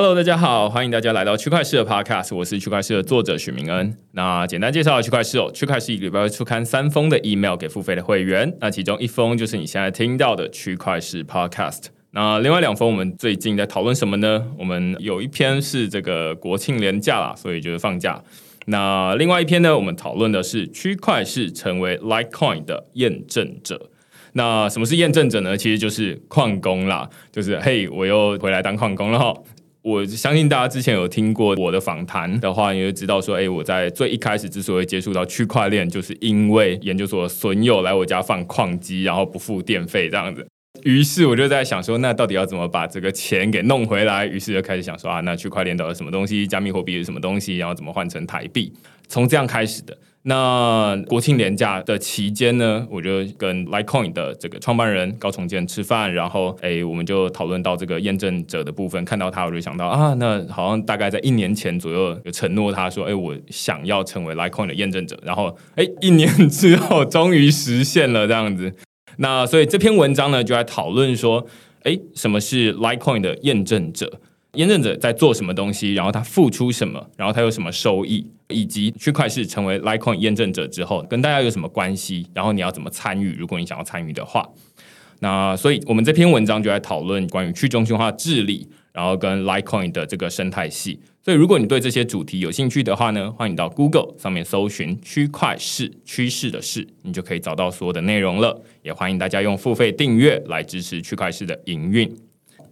Hello，大家好，欢迎大家来到区块市的 Podcast，我是区块市的作者许明恩。那简单介绍区块市哦，区块市一个礼拜会出刊三封的 email 给付费的会员，那其中一封就是你现在听到的区块市 Podcast。那另外两封我们最近在讨论什么呢？我们有一篇是这个国庆连假啦，所以就是放假。那另外一篇呢，我们讨论的是区块市成为 Litecoin 的验证者。那什么是验证者呢？其实就是矿工啦，就是嘿，我又回来当矿工了哈。我相信大家之前有听过我的访谈的话，你就知道说，哎，我在最一开始之所以接触到区块链，就是因为研究所损友来我家放矿机，然后不付电费这样子。于是我就在想说，那到底要怎么把这个钱给弄回来？于是就开始想说啊，那区块链到底什么东西？加密货币是什么东西？然后怎么换成台币？从这样开始的。那国庆年假的期间呢，我就跟 Litecoin 的这个创办人高重建吃饭，然后哎，我们就讨论到这个验证者的部分。看到他，我就想到啊，那好像大概在一年前左右，有承诺他说，哎，我想要成为 Litecoin 的验证者。然后哎，一年之后终于实现了这样子。那所以这篇文章呢，就在讨论说，哎，什么是 Litecoin 的验证者？验证者在做什么东西？然后他付出什么？然后他有什么收益？以及区块是成为 Litecoin 验证者之后，跟大家有什么关系？然后你要怎么参与？如果你想要参与的话，那所以我们这篇文章就在讨论关于去中心化治理，然后跟 Litecoin 的这个生态系。所以如果你对这些主题有兴趣的话呢，欢迎到 Google 上面搜寻“区块市趋势的事”，你就可以找到所有的内容了。也欢迎大家用付费订阅来支持区块市的营运。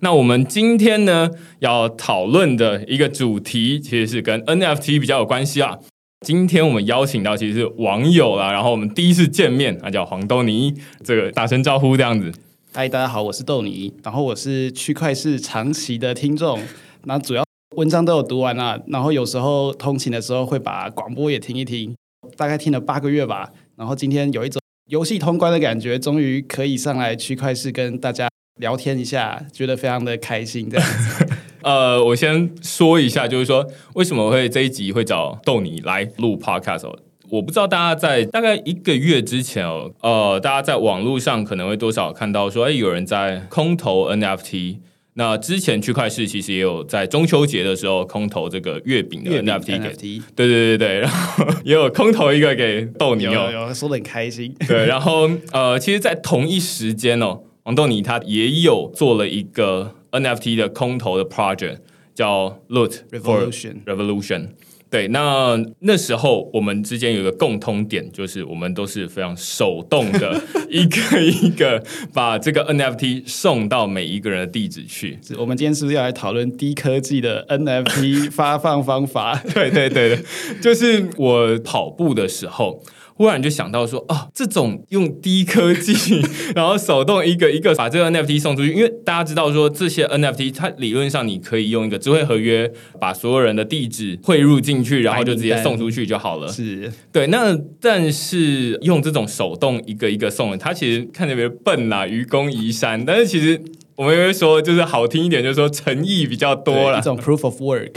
那我们今天呢要讨论的一个主题，其实是跟 NFT 比较有关系啊。今天我们邀请到其实是网友啦，然后我们第一次见面，他叫黄豆泥，这个打声招呼这样子。嗨，大家好，我是豆泥，然后我是区块是长期的听众，那主要文章都有读完了，然后有时候通勤的时候会把广播也听一听，大概听了八个月吧，然后今天有一种游戏通关的感觉，终于可以上来区块是跟大家。聊天一下，觉得非常的开心。这样子，呃，我先说一下，就是说为什么会这一集会找豆你来录 podcast？我不知道大家在大概一个月之前哦，呃，大家在网络上可能会多少看到说，哎，有人在空投 NFT。那之前区块市其实也有在中秋节的时候空投这个月饼的 NFT 给，对对对对，然后也有空投一个给豆你哦，有说的很开心。对，然后呃，其实，在同一时间哦。王豆尼他也有做了一个 NFT 的空投的 project，叫 Loot Revolution Revolution。对，那那时候我们之间有一个共通点，就是我们都是非常手动的，一个一个把这个 NFT 送到每一个人的地址去。我们今天是不是要来讨论低科技的 NFT 发放方法？对对对对，就是我跑步的时候。忽然就想到说哦，这种用低科技，然后手动一个一个把这个 NFT 送出去，因为大家知道说这些 NFT 它理论上你可以用一个智慧合约把所有人的地址汇入进去，然后就直接送出去就好了。是对，那但是用这种手动一个一个送，它其实看着别笨呐，愚公移山。但是其实我们会说，就是好听一点，就是说诚意比较多了，一种 proof of work。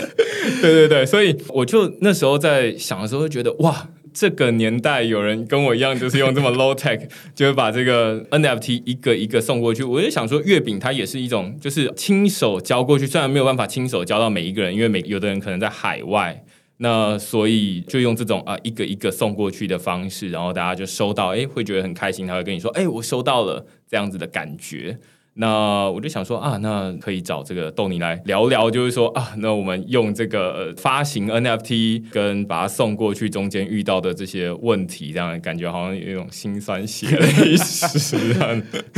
对对对，所以我就那时候在想的时候，会觉得哇。这个年代有人跟我一样，就是用这么 low tech，就是把这个 NFT 一个一个送过去。我就想说，月饼它也是一种，就是亲手交过去。虽然没有办法亲手交到每一个人，因为每有的人可能在海外，那所以就用这种啊一个一个送过去的方式，然后大家就收到，哎，会觉得很开心。他会跟你说，哎，我收到了这样子的感觉。那我就想说啊，那可以找这个豆泥来聊聊，就是说啊，那我们用这个发行 NFT 跟把它送过去中间遇到的这些问题，这样感觉好像有一种心酸血泪史。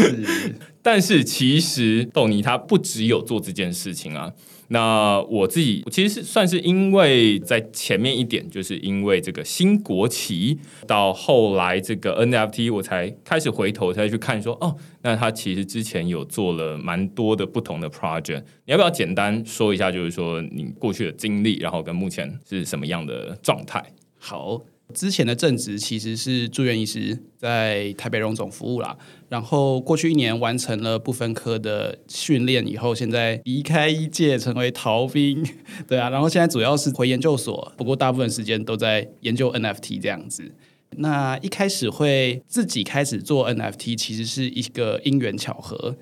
但是其实豆泥他不只有做这件事情啊。那我自己其实是算是因为在前面一点，就是因为这个新国旗，到后来这个 NFT，我才开始回头再去看说，哦，那他其实之前有做了蛮多的不同的 project。你要不要简单说一下，就是说你过去的经历，然后跟目前是什么样的状态？好。之前的正职其实是住院医师，在台北荣总服务啦。然后过去一年完成了不分科的训练以后，现在离开医界成为逃兵，对啊。然后现在主要是回研究所，不过大部分时间都在研究 NFT 这样子。那一开始会自己开始做 NFT，其实是一个因缘巧合。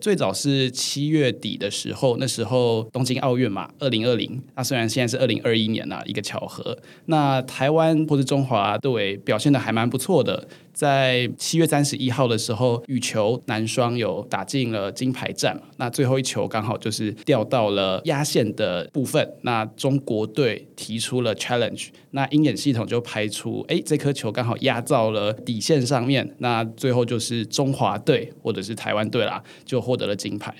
最早是七月底的时候，那时候东京奥运嘛，二零二零。那虽然现在是二零二一年了，一个巧合。那台湾或是中华队表现的还蛮不错的。在七月三十一号的时候，羽球男双有打进了金牌战，那最后一球刚好就是掉到了压线的部分，那中国队提出了 challenge，那鹰眼系统就排除，哎，这颗球刚好压到了底线上面，那最后就是中华队或者是台湾队啦，就获得了金牌。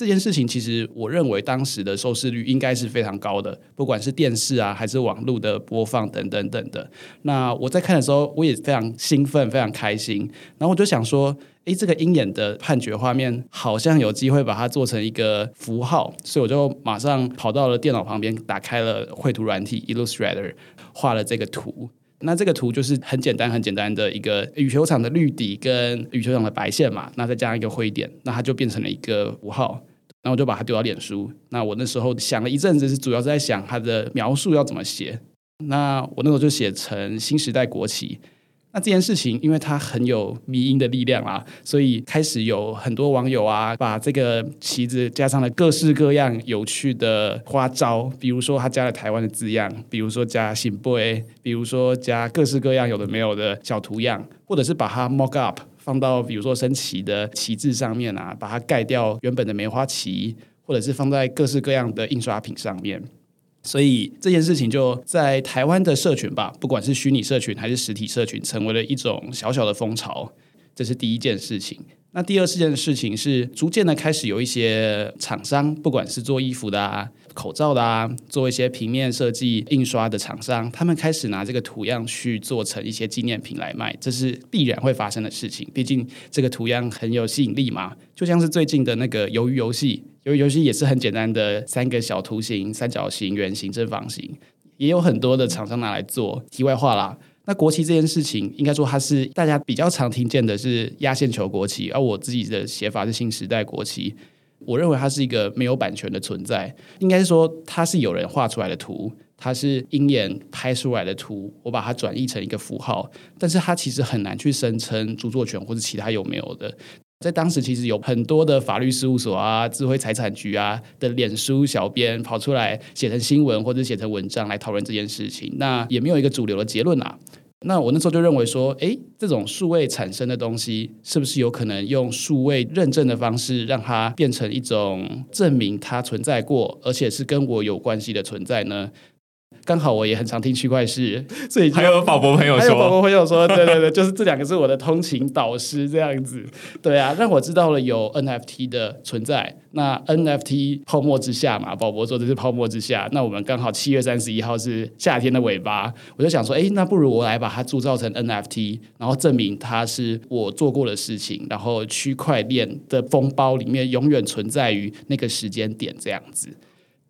这件事情其实，我认为当时的收视率应该是非常高的，不管是电视啊，还是网络的播放等等等的。那我在看的时候，我也非常兴奋，非常开心。然后我就想说，诶，这个鹰眼的判决画面好像有机会把它做成一个符号，所以我就马上跑到了电脑旁边，打开了绘图软体 Illustrator，画了这个图。那这个图就是很简单、很简单的一个羽球场的绿底跟羽球场的白线嘛，那再加上一个灰点，那它就变成了一个符号。然后我就把它丢到脸书。那我那时候想了一阵子，是主要是在想它的描述要怎么写。那我那时候就写成新时代国旗。那这件事情，因为它很有迷因的力量啊，所以开始有很多网友啊，把这个旗子加上了各式各样有趣的花招，比如说他加了台湾的字样，比如说加新 boy，比如说加各式各样有的没有的小图样，或者是把它 mock up。放到比如说升旗的旗帜上面啊，把它盖掉原本的梅花旗，或者是放在各式各样的印刷品上面。所以这件事情就在台湾的社群吧，不管是虚拟社群还是实体社群，成为了一种小小的风潮。这是第一件事情。那第二事件的事情是，逐渐的开始有一些厂商，不管是做衣服的啊。口罩的啊，做一些平面设计、印刷的厂商，他们开始拿这个图样去做成一些纪念品来卖，这是必然会发生的事情。毕竟这个图样很有吸引力嘛，就像是最近的那个鱿鱼游戏，鱿鱼游戏也是很简单的三个小图形：三角形、圆形、正方形，也有很多的厂商拿来做。题外话啦，那国旗这件事情，应该说它是大家比较常听见的是压线球国旗，而我自己的写法是新时代国旗。我认为它是一个没有版权的存在，应该是说它是有人画出来的图，它是鹰眼拍出来的图，我把它转译成一个符号，但是它其实很难去声称著作权或者其他有没有的。在当时，其实有很多的法律事务所啊、智慧财产局啊的脸书小编跑出来写成新闻或者写成文章来讨论这件事情，那也没有一个主流的结论啊。那我那时候就认为说，哎，这种数位产生的东西，是不是有可能用数位认证的方式，让它变成一种证明它存在过，而且是跟我有关系的存在呢？刚好我也很常听区块市，所以还有宝博朋友说，宝博朋友说，对对对，就是这两个是我的通勤导师这样子，对啊，让我知道了有 NFT 的存在。那 NFT 泡沫之下嘛，宝博说这是泡沫之下，那我们刚好七月三十一号是夏天的尾巴，我就想说，哎，那不如我来把它铸造成 NFT，然后证明它是我做过的事情，然后区块链的封包里面永远存在于那个时间点这样子。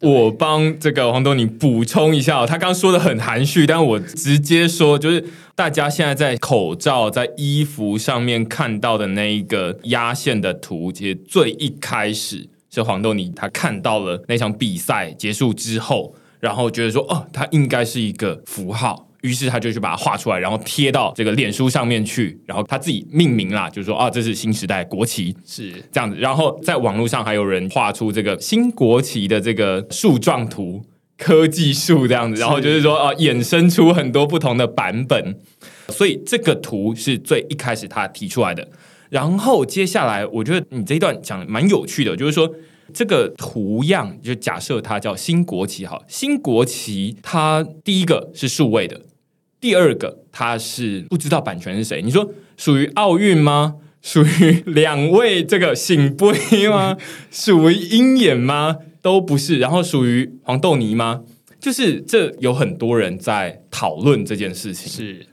我帮这个黄东你补充一下，他刚刚说的很含蓄，但我直接说，就是大家现在在口罩、在衣服上面看到的那一个压线的图，其实最一开始是黄豆泥他看到了那场比赛结束之后，然后觉得说，哦，它应该是一个符号。于是他就去把它画出来，然后贴到这个脸书上面去，然后他自己命名啦，就是说啊，这是新时代国旗，是这样子。然后在网络上还有人画出这个新国旗的这个树状图，科技树这样子，然后就是说啊，衍生出很多不同的版本。所以这个图是最一开始他提出来的。然后接下来，我觉得你这一段讲蛮有趣的，就是说这个图样，就假设它叫新国旗，哈，新国旗它第一个是数位的，第二个它是不知道版权是谁，你说属于奥运吗？属于两位这个醒杯吗？属于鹰眼吗？都不是。然后属于黄豆泥吗？就是这有很多人在讨论这件事情。是，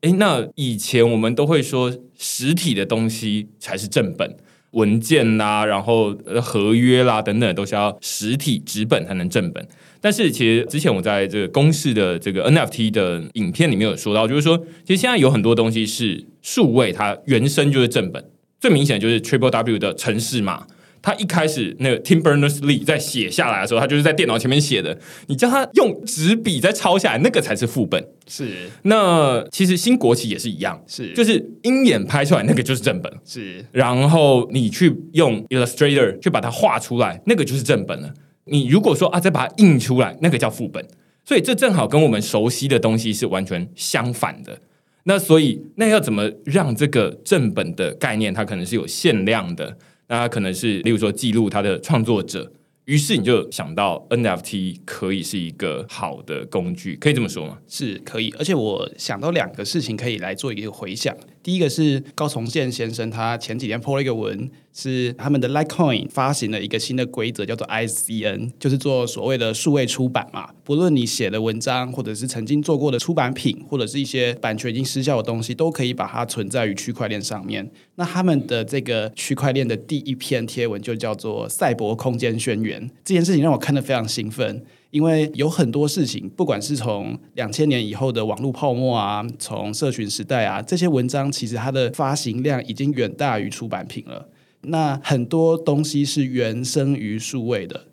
诶，那以前我们都会说实体的东西才是正本，文件啦，然后合约啦等等，都是要实体纸本才能正本。但是其实之前我在这个公式的这个 NFT 的影片里面有说到，就是说其实现在有很多东西是数位，它原生就是正本。最明显就是 Triple W 的城市嘛，他一开始那个 Tim Berners Lee 在写下来的时候，他就是在电脑前面写的。你叫他用纸笔再抄下来，那个才是副本。是，那其实新国旗也是一样，是，就是鹰眼拍出来那个就是正本。是，然后你去用 Illustrator 去把它画出来，那个就是正本了。你如果说啊，再把它印出来，那个叫副本。所以这正好跟我们熟悉的东西是完全相反的。那所以，那要怎么让这个正本的概念，它可能是有限量的？那它可能是，例如说记录它的创作者。于是你就想到 NFT 可以是一个好的工具，可以这么说吗？是可以，而且我想到两个事情可以来做一个回想。第一个是高崇建先生，他前几天 po 了一个文，是他们的 Litecoin 发行了一个新的规则，叫做 ICN，就是做所谓的数位出版嘛。不论你写的文章，或者是曾经做过的出版品，或者是一些版权已经失效的东西，都可以把它存在于区块链上面。那他们的这个区块链的第一篇贴文就叫做《赛博空间宣言》，这件事情让我看得非常兴奋。因为有很多事情，不管是从两千年以后的网络泡沫啊，从社群时代啊，这些文章其实它的发行量已经远大于出版品了。那很多东西是原生于数位的。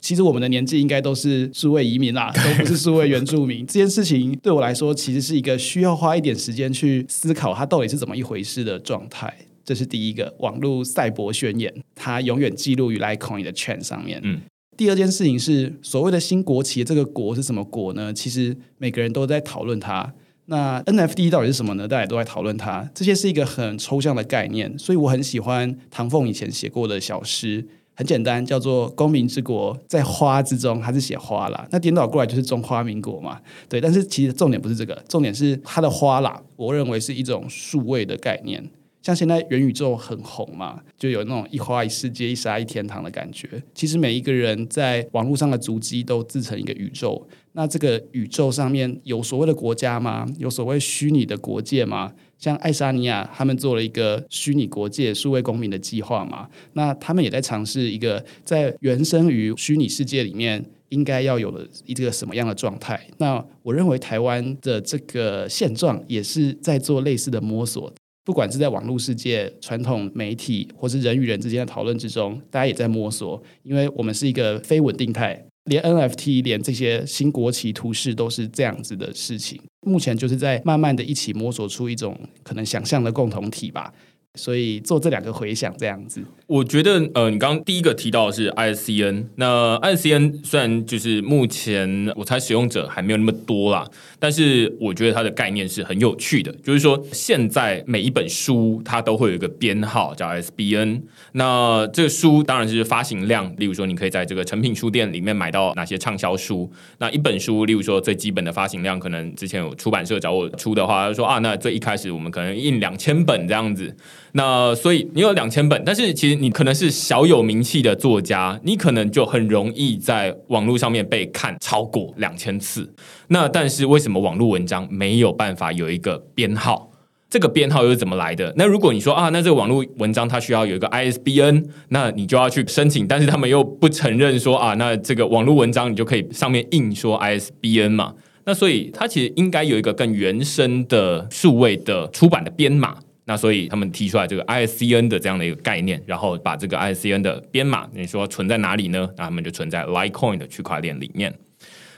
其实我们的年纪应该都是数位移民啦，都不是数位原住民。这件事情对我来说，其实是一个需要花一点时间去思考它到底是怎么一回事的状态。这是第一个网络赛博宣言，它永远记录于 Litecoin 的圈上面。嗯。第二件事情是所谓的新国旗，这个国是什么国呢？其实每个人都在讨论它。那 NFT 到底是什么呢？大家都在讨论它。这些是一个很抽象的概念，所以我很喜欢唐凤以前写过的小诗，很简单，叫做“公民之国在花之中”，它是写花啦。那颠倒过来就是中华民国嘛？对，但是其实重点不是这个，重点是它的花啦。我认为是一种数位的概念。像现在元宇宙很红嘛，就有那种一花一世界、一沙一天堂的感觉。其实每一个人在网络上的足迹都自成一个宇宙。那这个宇宙上面有所谓的国家吗？有所谓虚拟的国界吗？像爱沙尼亚他们做了一个虚拟国界数位公民的计划嘛？那他们也在尝试一个在原生于虚拟世界里面应该要有的一个什么样的状态？那我认为台湾的这个现状也是在做类似的摸索。不管是在网络世界、传统媒体，或是人与人之间的讨论之中，大家也在摸索，因为我们是一个非稳定态，连 NFT、连这些新国旗图示都是这样子的事情。目前就是在慢慢的一起摸索出一种可能想象的共同体吧。所以做这两个回想这样子，我觉得呃，你刚刚第一个提到的是 ISCN，那 ISCN 虽然就是目前我猜使用者还没有那么多啦，但是我觉得它的概念是很有趣的，就是说现在每一本书它都会有一个编号叫 SBN，那这个书当然是发行量，例如说你可以在这个成品书店里面买到哪些畅销书，那一本书，例如说最基本的发行量，可能之前有出版社找我出的话，他说啊，那最一开始我们可能印两千本这样子。那所以你有两千本，但是其实你可能是小有名气的作家，你可能就很容易在网络上面被看超过两千次。那但是为什么网络文章没有办法有一个编号？这个编号又是怎么来的？那如果你说啊，那这个网络文章它需要有一个 ISBN，那你就要去申请，但是他们又不承认说啊，那这个网络文章你就可以上面印说 ISBN 嘛？那所以它其实应该有一个更原生的数位的出版的编码。那所以他们提出来这个 ISCN 的这样的一个概念，然后把这个 ISCN 的编码，你说存在哪里呢？那他们就存在 Litecoin 的区块链里面。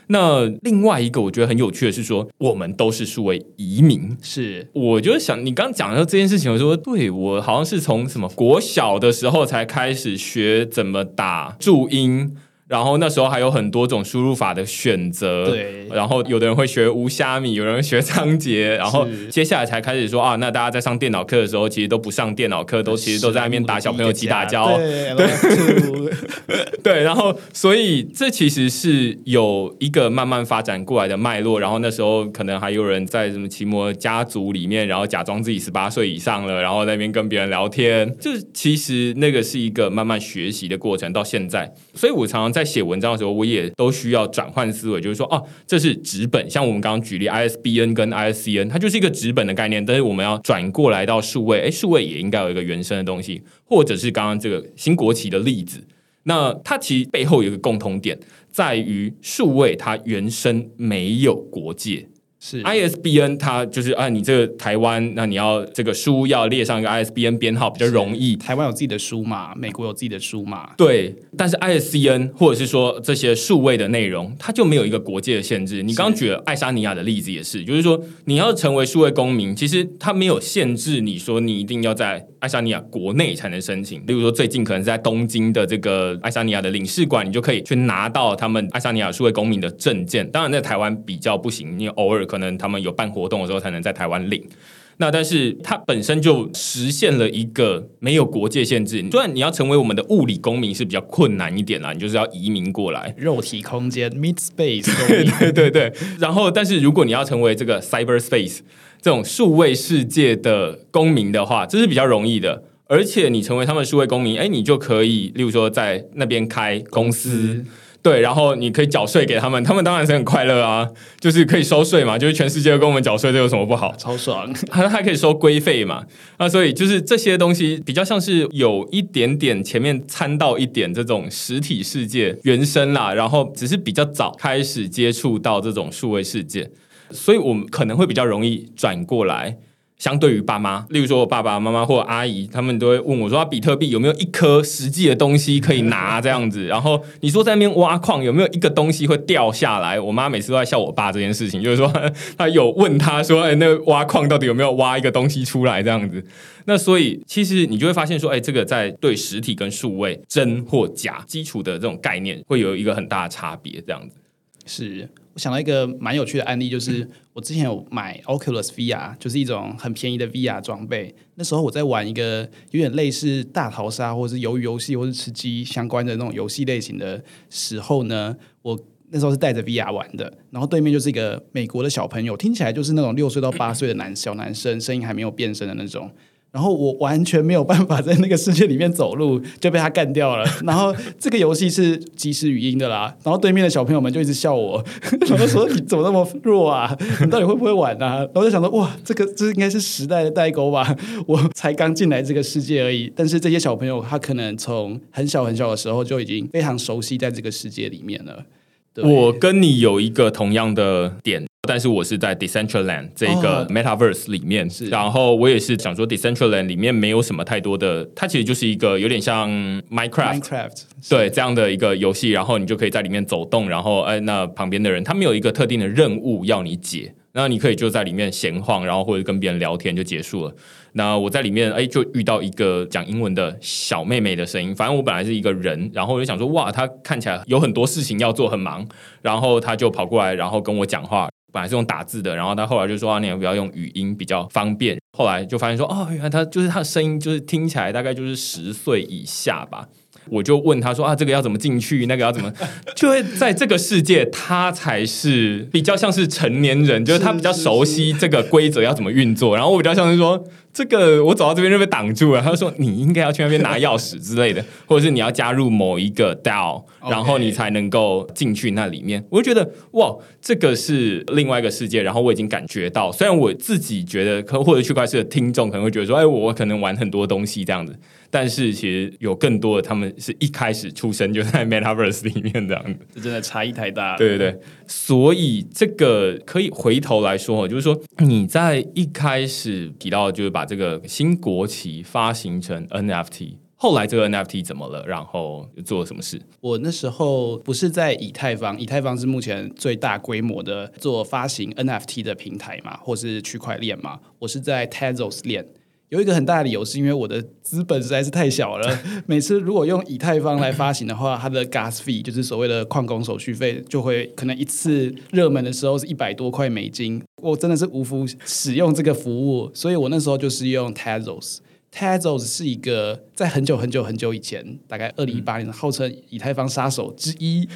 那另外一个我觉得很有趣的是说，我们都是数位移民。是，我就想你刚讲到这件事情，我说对我好像是从什么国小的时候才开始学怎么打注音。然后那时候还有很多种输入法的选择，对然后有的人会学无虾米，有人学仓颉，然后接下来才开始说啊，那大家在上电脑课的时候，其实都不上电脑课，都其实都在那边打小朋友击打交，对 对，然后所以这其实是有一个慢慢发展过来的脉络。然后那时候可能还有人在什么奇摩家族里面，然后假装自己十八岁以上了，然后在那边跟别人聊天，就是其实那个是一个慢慢学习的过程。到现在，所以我常常在写文章的时候，我也都需要转换思维，就是说，哦，这是纸本，像我们刚刚举例 ISBN 跟 ISCN，它就是一个纸本的概念，但是我们要转过来到数位，哎，数位也应该有一个原生的东西，或者是刚刚这个新国旗的例子。那它其实背后有一个共同点，在于数位它原生没有国界。是 ISBN 它就是啊，你这个台湾，那你要这个书要列上一个 ISBN 编号比较容易。台湾有自己的书嘛，美国有自己的书嘛，对，但是 ISCN 或者是说这些数位的内容，它就没有一个国界的限制。你刚刚举了爱沙尼亚的例子也是，就是说你要成为数位公民，其实它没有限制你说你一定要在爱沙尼亚国内才能申请。例如说最近可能是在东京的这个爱沙尼亚的领事馆，你就可以去拿到他们爱沙尼亚数位公民的证件。当然在台湾比较不行，你偶尔可能他们有办活动的时候才能在台湾领。那但是它本身就实现了一个没有国界限制。虽然你要成为我们的物理公民是比较困难一点啦，你就是要移民过来。肉体空间 （met space） 对对对对。然后，但是如果你要成为这个 cyberspace 这种数位世界的公民的话，这是比较容易的。而且你成为他们数位公民，哎，你就可以，例如说在那边开公司。对，然后你可以缴税给他们，他们当然是很快乐啊，就是可以收税嘛，就是全世界都跟我们缴税，这有什么不好？超爽，还还可以收规费嘛，那所以就是这些东西比较像是有一点点前面掺到一点这种实体世界原生啦，然后只是比较早开始接触到这种数位世界，所以我们可能会比较容易转过来。相对于爸妈，例如说我爸爸妈妈或阿姨，他们都会问我说：“比特币有没有一颗实际的东西可以拿？” 这样子，然后你说在那边挖矿有没有一个东西会掉下来？我妈每次都在笑我爸这件事情，就是说 他有问他说：“哎，那挖矿到底有没有挖一个东西出来？”这样子，那所以其实你就会发现说：“哎，这个在对实体跟数位真或假基础的这种概念，会有一个很大的差别。”这样子是。我想到一个蛮有趣的案例，就是我之前有买 Oculus VR，就是一种很便宜的 VR 装备。那时候我在玩一个有点类似大逃杀，或者是鱿鱼游戏，或是吃鸡相关的那种游戏类型的时候呢，我那时候是带着 VR 玩的。然后对面就是一个美国的小朋友，听起来就是那种六岁到八岁的男小男生，声音还没有变声的那种。然后我完全没有办法在那个世界里面走路，就被他干掉了。然后这个游戏是即时语音的啦。然后对面的小朋友们就一直笑我，然后说你怎么那么弱啊？你到底会不会玩啊？然后我就想说哇，这个这应该是时代的代沟吧？我才刚进来这个世界而已。但是这些小朋友他可能从很小很小的时候就已经非常熟悉在这个世界里面了。我跟你有一个同样的点。但是我是在 Decentraland 这个 Metaverse 里面，然后我也是想说 Decentraland 里面没有什么太多的，它其实就是一个有点像 Minecraft，对这样的一个游戏，然后你就可以在里面走动，然后哎，那旁边的人他没有一个特定的任务要你解，那你可以就在里面闲晃，然后或者跟别人聊天就结束了。那我在里面哎，就遇到一个讲英文的小妹妹的声音，反正我本来是一个人，然后我就想说哇，她看起来有很多事情要做，很忙，然后她就跑过来，然后跟我讲话。本来是用打字的，然后他后来就说：“啊，你要不要用语音比较方便？”后来就发现说：“哦，原来他就是他的声音，就是听起来大概就是十岁以下吧。”我就问他说：“啊，这个要怎么进去？那个要怎么？” 就会在这个世界，他才是比较像是成年人，就是他比较熟悉这个规则要怎么运作。然后我比较像是说。这个我走到这边就被挡住了。他就说：“你应该要去那边拿钥匙之类的，或者是你要加入某一个 DAO，然后你才能够进去那里面。”我就觉得哇，这个是另外一个世界。然后我已经感觉到，虽然我自己觉得，可或者区块链的听众可能会觉得说：“哎，我可能玩很多东西这样子。”但是其实有更多的，他们是一开始出生就在 Metaverse 里面这样子，这真的差异太大了。对对对，所以这个可以回头来说，就是说你在一开始提到，就是把这个新国旗发行成 NFT，后来这个 NFT 怎么了？然后做了什么事？我那时候不是在以太坊，以太坊是目前最大规模的做发行 NFT 的平台嘛，或是区块链嘛，我是在 Tezos 链。有一个很大的理由是因为我的资本实在是太小了，每次如果用以太坊来发行的话，它的 gas fee 就是所谓的矿工手续费，就会可能一次热门的时候是一百多块美金，我真的是无福使用这个服务，所以我那时候就是用 Tezos。Tezos 是一个在很久很久很久以前，大概二零一八年，号称以太坊杀手之一，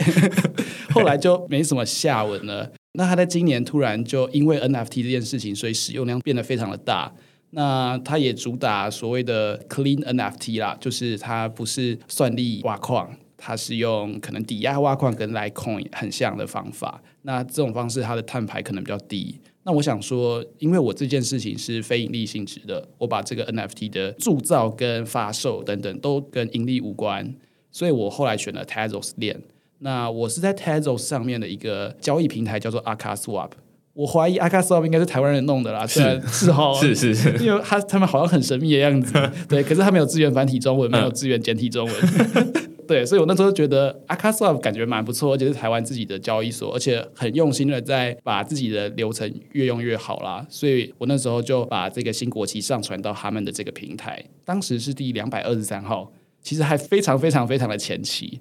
后来就没什么下文了。那他在今年突然就因为 NFT 这件事情，所以使用量变得非常的大。那它也主打所谓的 Clean NFT 啦，就是它不是算力挖矿，它是用可能抵押挖矿跟 Litecoin 很像的方法。那这种方式它的碳排可能比较低。那我想说，因为我这件事情是非盈利性质的，我把这个 NFT 的铸造跟发售等等都跟盈利无关，所以我后来选了 Tezos 链。那我是在 Tezos 上面的一个交易平台叫做 Aka Swap。我怀疑 Aka Swap 应该是台湾人弄的啦，是。是哈，是是是，因为他他们好像很神秘的样子，对，可是他没有支援繁体中文，没有支援简体中文，对，所以我那时候觉得 Aka Swap 感觉蛮不错，而且是台湾自己的交易所，而且很用心的在把自己的流程越用越好啦，所以我那时候就把这个新国旗上传到他们的这个平台，当时是第两百二十三号，其实还非常非常非常的前期。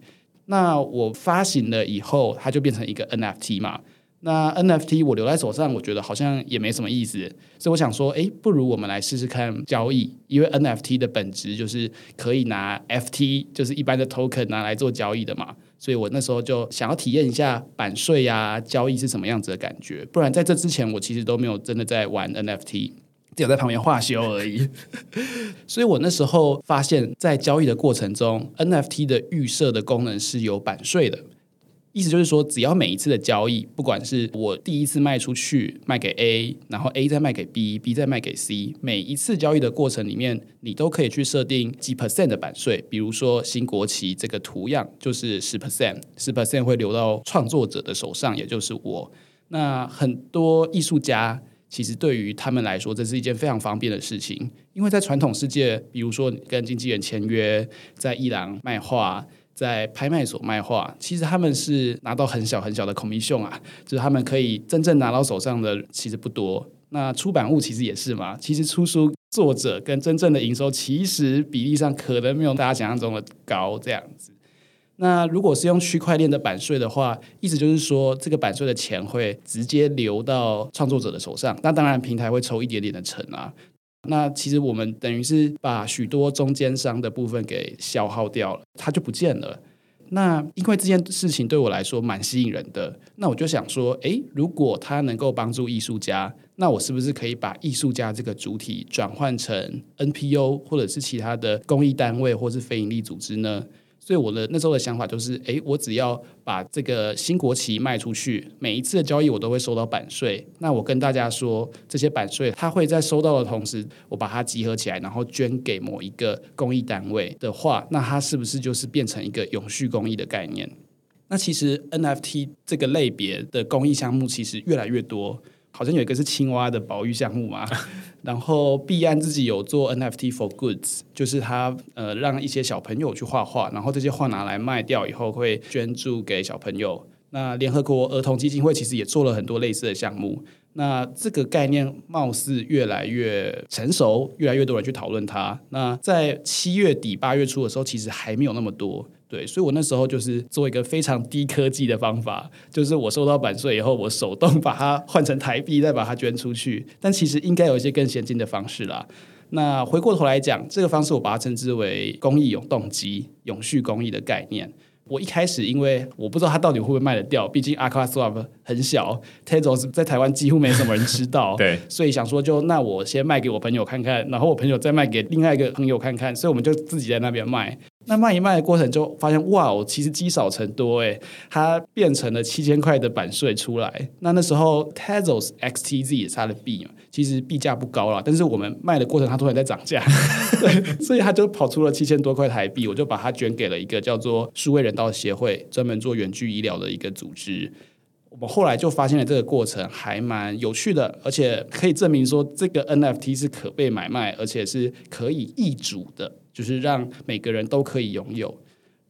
那我发行了以后，它就变成一个 NFT 嘛。那 NFT 我留在手上，我觉得好像也没什么意思，所以我想说，哎，不如我们来试试看交易，因为 NFT 的本质就是可以拿 FT，就是一般的 token 拿来做交易的嘛。所以我那时候就想要体验一下版税呀，交易是什么样子的感觉。不然在这之前，我其实都没有真的在玩 NFT，只有在旁边画修而已。所以我那时候发现，在交易的过程中，NFT 的预设的功能是有版税的。意思就是说，只要每一次的交易，不管是我第一次卖出去卖给 A，然后 A 再卖给 B，B 再卖给 C，每一次交易的过程里面，你都可以去设定几 percent 的版税。比如说新国旗这个图样就是十 percent，十 percent 会流到创作者的手上，也就是我。那很多艺术家其实对于他们来说，这是一件非常方便的事情，因为在传统世界，比如说跟经纪人签约，在伊朗卖画。在拍卖所卖画，其实他们是拿到很小很小的 commission 啊，就是他们可以真正拿到手上的其实不多。那出版物其实也是嘛，其实出书作者跟真正的营收其实比例上可能没有大家想象中的高这样子。那如果是用区块链的版税的话，意思就是说这个版税的钱会直接流到创作者的手上，那当然平台会抽一点点的成啊。那其实我们等于是把许多中间商的部分给消耗掉了，它就不见了。那因为这件事情对我来说蛮吸引人的，那我就想说，诶，如果它能够帮助艺术家，那我是不是可以把艺术家这个主体转换成 NPO 或者是其他的公益单位或是非营利组织呢？所以我的那时候的想法就是，哎，我只要把这个新国旗卖出去，每一次的交易我都会收到版税。那我跟大家说，这些版税它会在收到的同时，我把它集合起来，然后捐给某一个公益单位的话，那它是不是就是变成一个永续公益的概念？那其实 NFT 这个类别的公益项目其实越来越多。好像有一个是青蛙的保育项目嘛，然后币安自己有做 NFT for goods，就是他呃让一些小朋友去画画，然后这些画拿来卖掉以后会捐助给小朋友。那联合国儿童基金会其实也做了很多类似的项目。那这个概念貌似越来越成熟，越来越多人去讨论它。那在七月底八月初的时候，其实还没有那么多。对，所以我那时候就是做一个非常低科技的方法，就是我收到版税以后，我手动把它换成台币，再把它捐出去。但其实应该有一些更先进的方式啦。那回过头来讲，这个方式我把它称之为公益永动机、永续公益的概念。我一开始因为我不知道它到底会不会卖得掉，毕竟 Aqua Swap 很小，Tezos 在台湾几乎没什么人知道，对，所以想说就那我先卖给我朋友看看，然后我朋友再卖给另外一个朋友看看，所以我们就自己在那边卖。那卖一卖的过程就发现，哇，我其实积少成多，诶，它变成了七千块的版税出来。那那时候 Tezos XTZ 也是它的币嘛，其实币价不高了，但是我们卖的过程它突然在涨价，所以它就跑出了七千多块台币，我就把它捐给了一个叫做数位人道协会，专门做远距医疗的一个组织。我们后来就发现了这个过程还蛮有趣的，而且可以证明说这个 NFT 是可被买卖，而且是可以易主的。就是让每个人都可以拥有。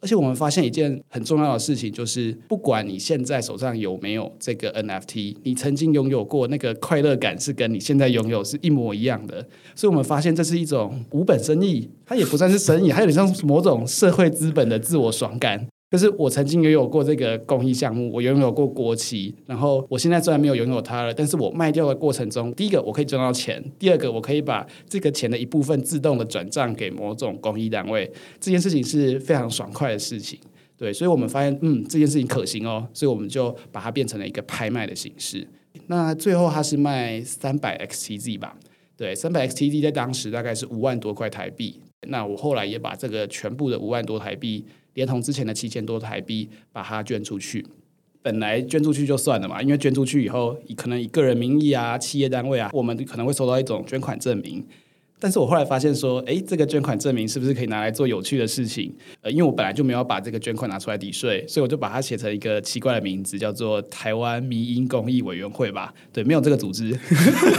而且我们发现一件很重要的事情，就是不管你现在手上有没有这个 NFT，你曾经拥有过那个快乐感是跟你现在拥有是一模一样的。所以我们发现这是一种无本生意，它也不算是生意，它有点像某种社会资本的自我爽感。就是我曾经拥有过这个公益项目，我拥有过国旗，然后我现在虽然没有拥有它了，但是我卖掉的过程中，第一个我可以赚到钱，第二个我可以把这个钱的一部分自动的转账给某种公益单位，这件事情是非常爽快的事情。对，所以我们发现，嗯，这件事情可行哦，所以我们就把它变成了一个拍卖的形式。那最后它是卖三百 XTZ 吧？对，三百 XTZ 在当时大概是五万多块台币。那我后来也把这个全部的五万多台币。连同之前的七千多台币，把它捐出去。本来捐出去就算了嘛，因为捐出去以后，可能以个人名义啊、企业单位啊，我们可能会收到一种捐款证明。但是我后来发现说，哎，这个捐款证明是不是可以拿来做有趣的事情？呃，因为我本来就没有把这个捐款拿出来抵税，所以我就把它写成一个奇怪的名字，叫做台湾民营公益委员会吧。对，没有这个组织，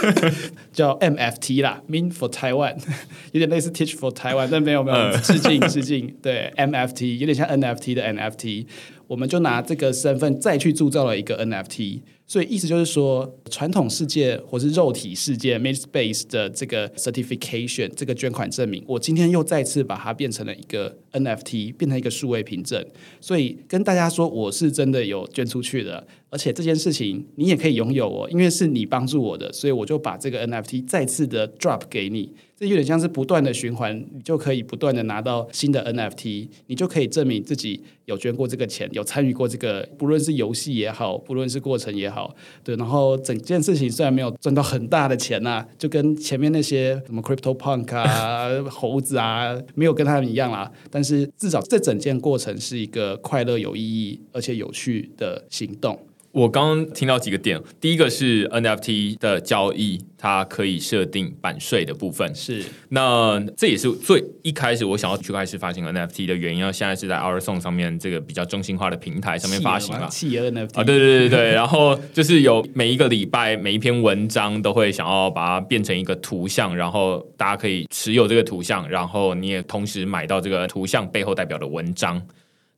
叫 MFT 啦，Mean for Taiwan，有点类似 Teach for Taiwan，但没有没有，致敬 致敬。对，MFT 有点像 NFT 的 NFT，我们就拿这个身份再去铸造了一个 NFT。所以意思就是说，传统世界或是肉体世界 （made space） 的这个 certification，这个捐款证明，我今天又再次把它变成了一个 NFT，变成一个数位凭证。所以跟大家说，我是真的有捐出去的，而且这件事情你也可以拥有哦，因为是你帮助我的，所以我就把这个 NFT 再次的 drop 给你。这有点像是不断的循环，你就可以不断的拿到新的 NFT，你就可以证明自己有捐过这个钱，有参与过这个，不论是游戏也好，不论是过程也好，对。然后整件事情虽然没有赚到很大的钱呐，就跟前面那些什么 Crypto Punk 啊、猴子啊，没有跟他们一样啦，但是至少这整件过程是一个快乐、有意义而且有趣的行动。我刚刚听到几个点，第一个是 NFT 的交易，它可以设定版税的部分。是，那这也是最一开始我想要去开始发行 NFT 的原因。现在是在 Our Song 上面这个比较中心化的平台上面发行嘛？企业 NFT 啊，对对对对。然后就是有每一个礼拜每一篇文章都会想要把它变成一个图像，然后大家可以持有这个图像，然后你也同时买到这个图像背后代表的文章。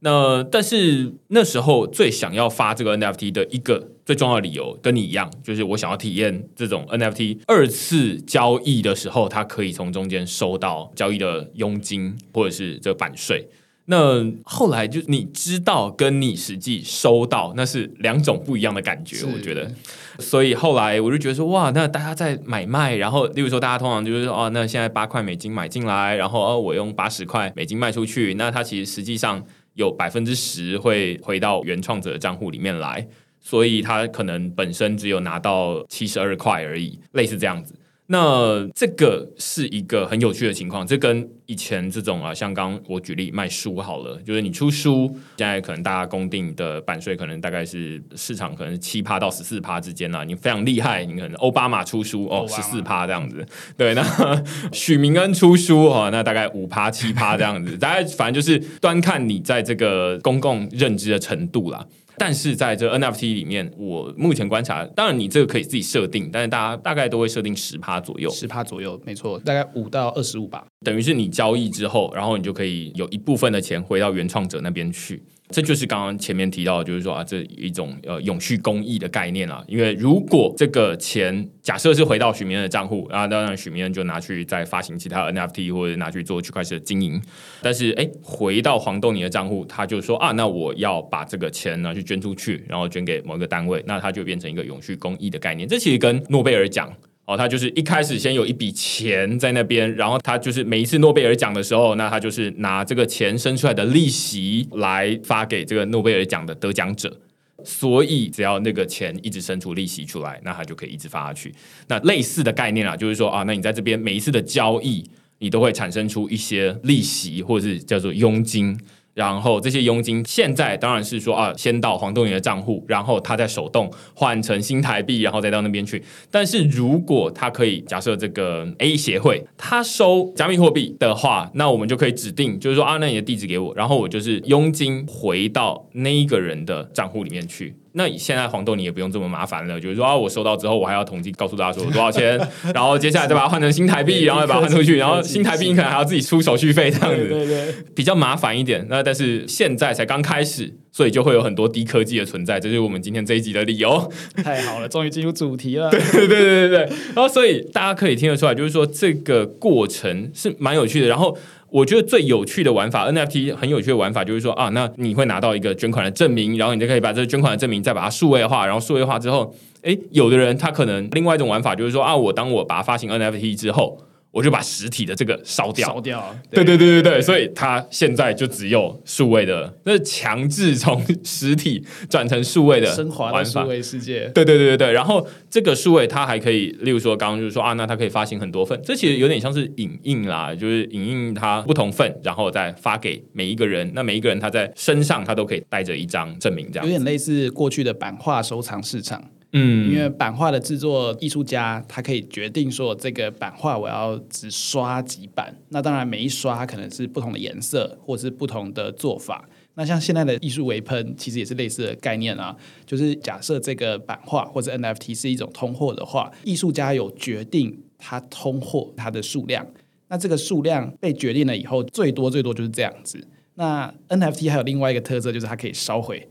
那但是那时候最想要发这个 NFT 的一个最重要的理由，跟你一样，就是我想要体验这种 NFT 二次交易的时候，它可以从中间收到交易的佣金或者是这个版税。那后来就你知道，跟你实际收到那是两种不一样的感觉，我觉得。所以后来我就觉得说，哇，那大家在买卖，然后例如说大家通常就是说，哦，那现在八块美金买进来，然后哦，我用八十块美金卖出去，那它其实实际上。有百分之十会回到原创者的账户里面来，所以他可能本身只有拿到七十二块而已，类似这样子。那这个是一个很有趣的情况，这跟以前这种啊，像刚我举例卖书好了，就是你出书，现在可能大家公定的版税可能大概是市场可能是七趴到十四趴之间啊，你非常厉害，你可能奥巴马出书哦十四趴这样子，对，那许明恩出书哦，那大概五趴七趴这样子，大概反正就是端看你在这个公共认知的程度啦。但是在这 NFT 里面，我目前观察，当然你这个可以自己设定，但是大家大概都会设定十趴左右，十趴左右，没错，大概五到二十五吧。等于是你交易之后，然后你就可以有一部分的钱回到原创者那边去。这就是刚刚前面提到，就是说啊，这一种呃永续公益的概念啊。因为如果这个钱假设是回到许明恩的账户，然后当然许明恩就拿去再发行其他 NFT 或者拿去做区块链的经营。但是哎，回到黄豆泥的账户，他就说啊，那我要把这个钱呢去捐出去，然后捐给某一个单位，那它就变成一个永续公益的概念。这其实跟诺贝尔奖。哦，他就是一开始先有一笔钱在那边，然后他就是每一次诺贝尔奖的时候，那他就是拿这个钱生出来的利息来发给这个诺贝尔奖的得奖者，所以只要那个钱一直生出利息出来，那他就可以一直发下去。那类似的概念啊，就是说啊，那你在这边每一次的交易，你都会产生出一些利息，或者是叫做佣金。然后这些佣金现在当然是说啊，先到黄东云的账户，然后他再手动换成新台币，然后再到那边去。但是如果他可以假设这个 A 协会他收加密货币的话，那我们就可以指定，就是说啊，那你的地址给我，然后我就是佣金回到那一个人的账户里面去。那现在黄豆你也不用这么麻烦了，就是说啊，我收到之后我还要统计告诉大家说多少钱，然后接下来再把它换成新台币，然后再把它换出去，然后新台币你可能还要自己出手续费这样子，对对，比较麻烦一点。那但是现在才刚开始，所以就会有很多低科技的存在，这就是我们今天这一集的理由。太好了，终于进入主题了。对对对对对，然后所以大家可以听得出来，就是说这个过程是蛮有趣的。然后我觉得最有趣的玩法，NFT 很有趣的玩法，就是说啊，那你会拿到一个捐款的证明，然后你就可以把这个捐款的证明再把它数位化，然后数位化之后，诶，有的人他可能另外一种玩法就是说啊，我当我把它发行 NFT 之后。我就把实体的这个烧掉，烧掉。对对对对对，所以它现在就只有数位的，那强制从实体转成数位的升华的数位世界。对对对对对，然后这个数位它还可以，例如说刚刚就是说啊，那它可以发行很多份，这其实有点像是影印啦，就是影印它不同份，然后再发给每一个人，那每一个人他在身上他都可以带着一张证明，这样有点类似过去的版画收藏市场。嗯，因为版画的制作艺术家，他可以决定说这个版画我要只刷几版。那当然每一刷它可能是不同的颜色，或者是不同的做法。那像现在的艺术微喷，其实也是类似的概念啊。就是假设这个版画或者 NFT 是一种通货的话，艺术家有决定它通货它的数量。那这个数量被决定了以后，最多最多就是这样子。那 NFT 还有另外一个特色，就是它可以烧毁。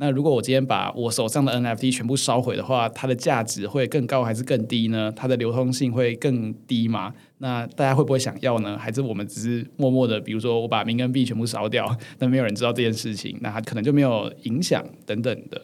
那如果我今天把我手上的 NFT 全部烧毁的话，它的价值会更高还是更低呢？它的流通性会更低吗？那大家会不会想要呢？还是我们只是默默的，比如说我把名跟币全部烧掉，但没有人知道这件事情，那它可能就没有影响等等的。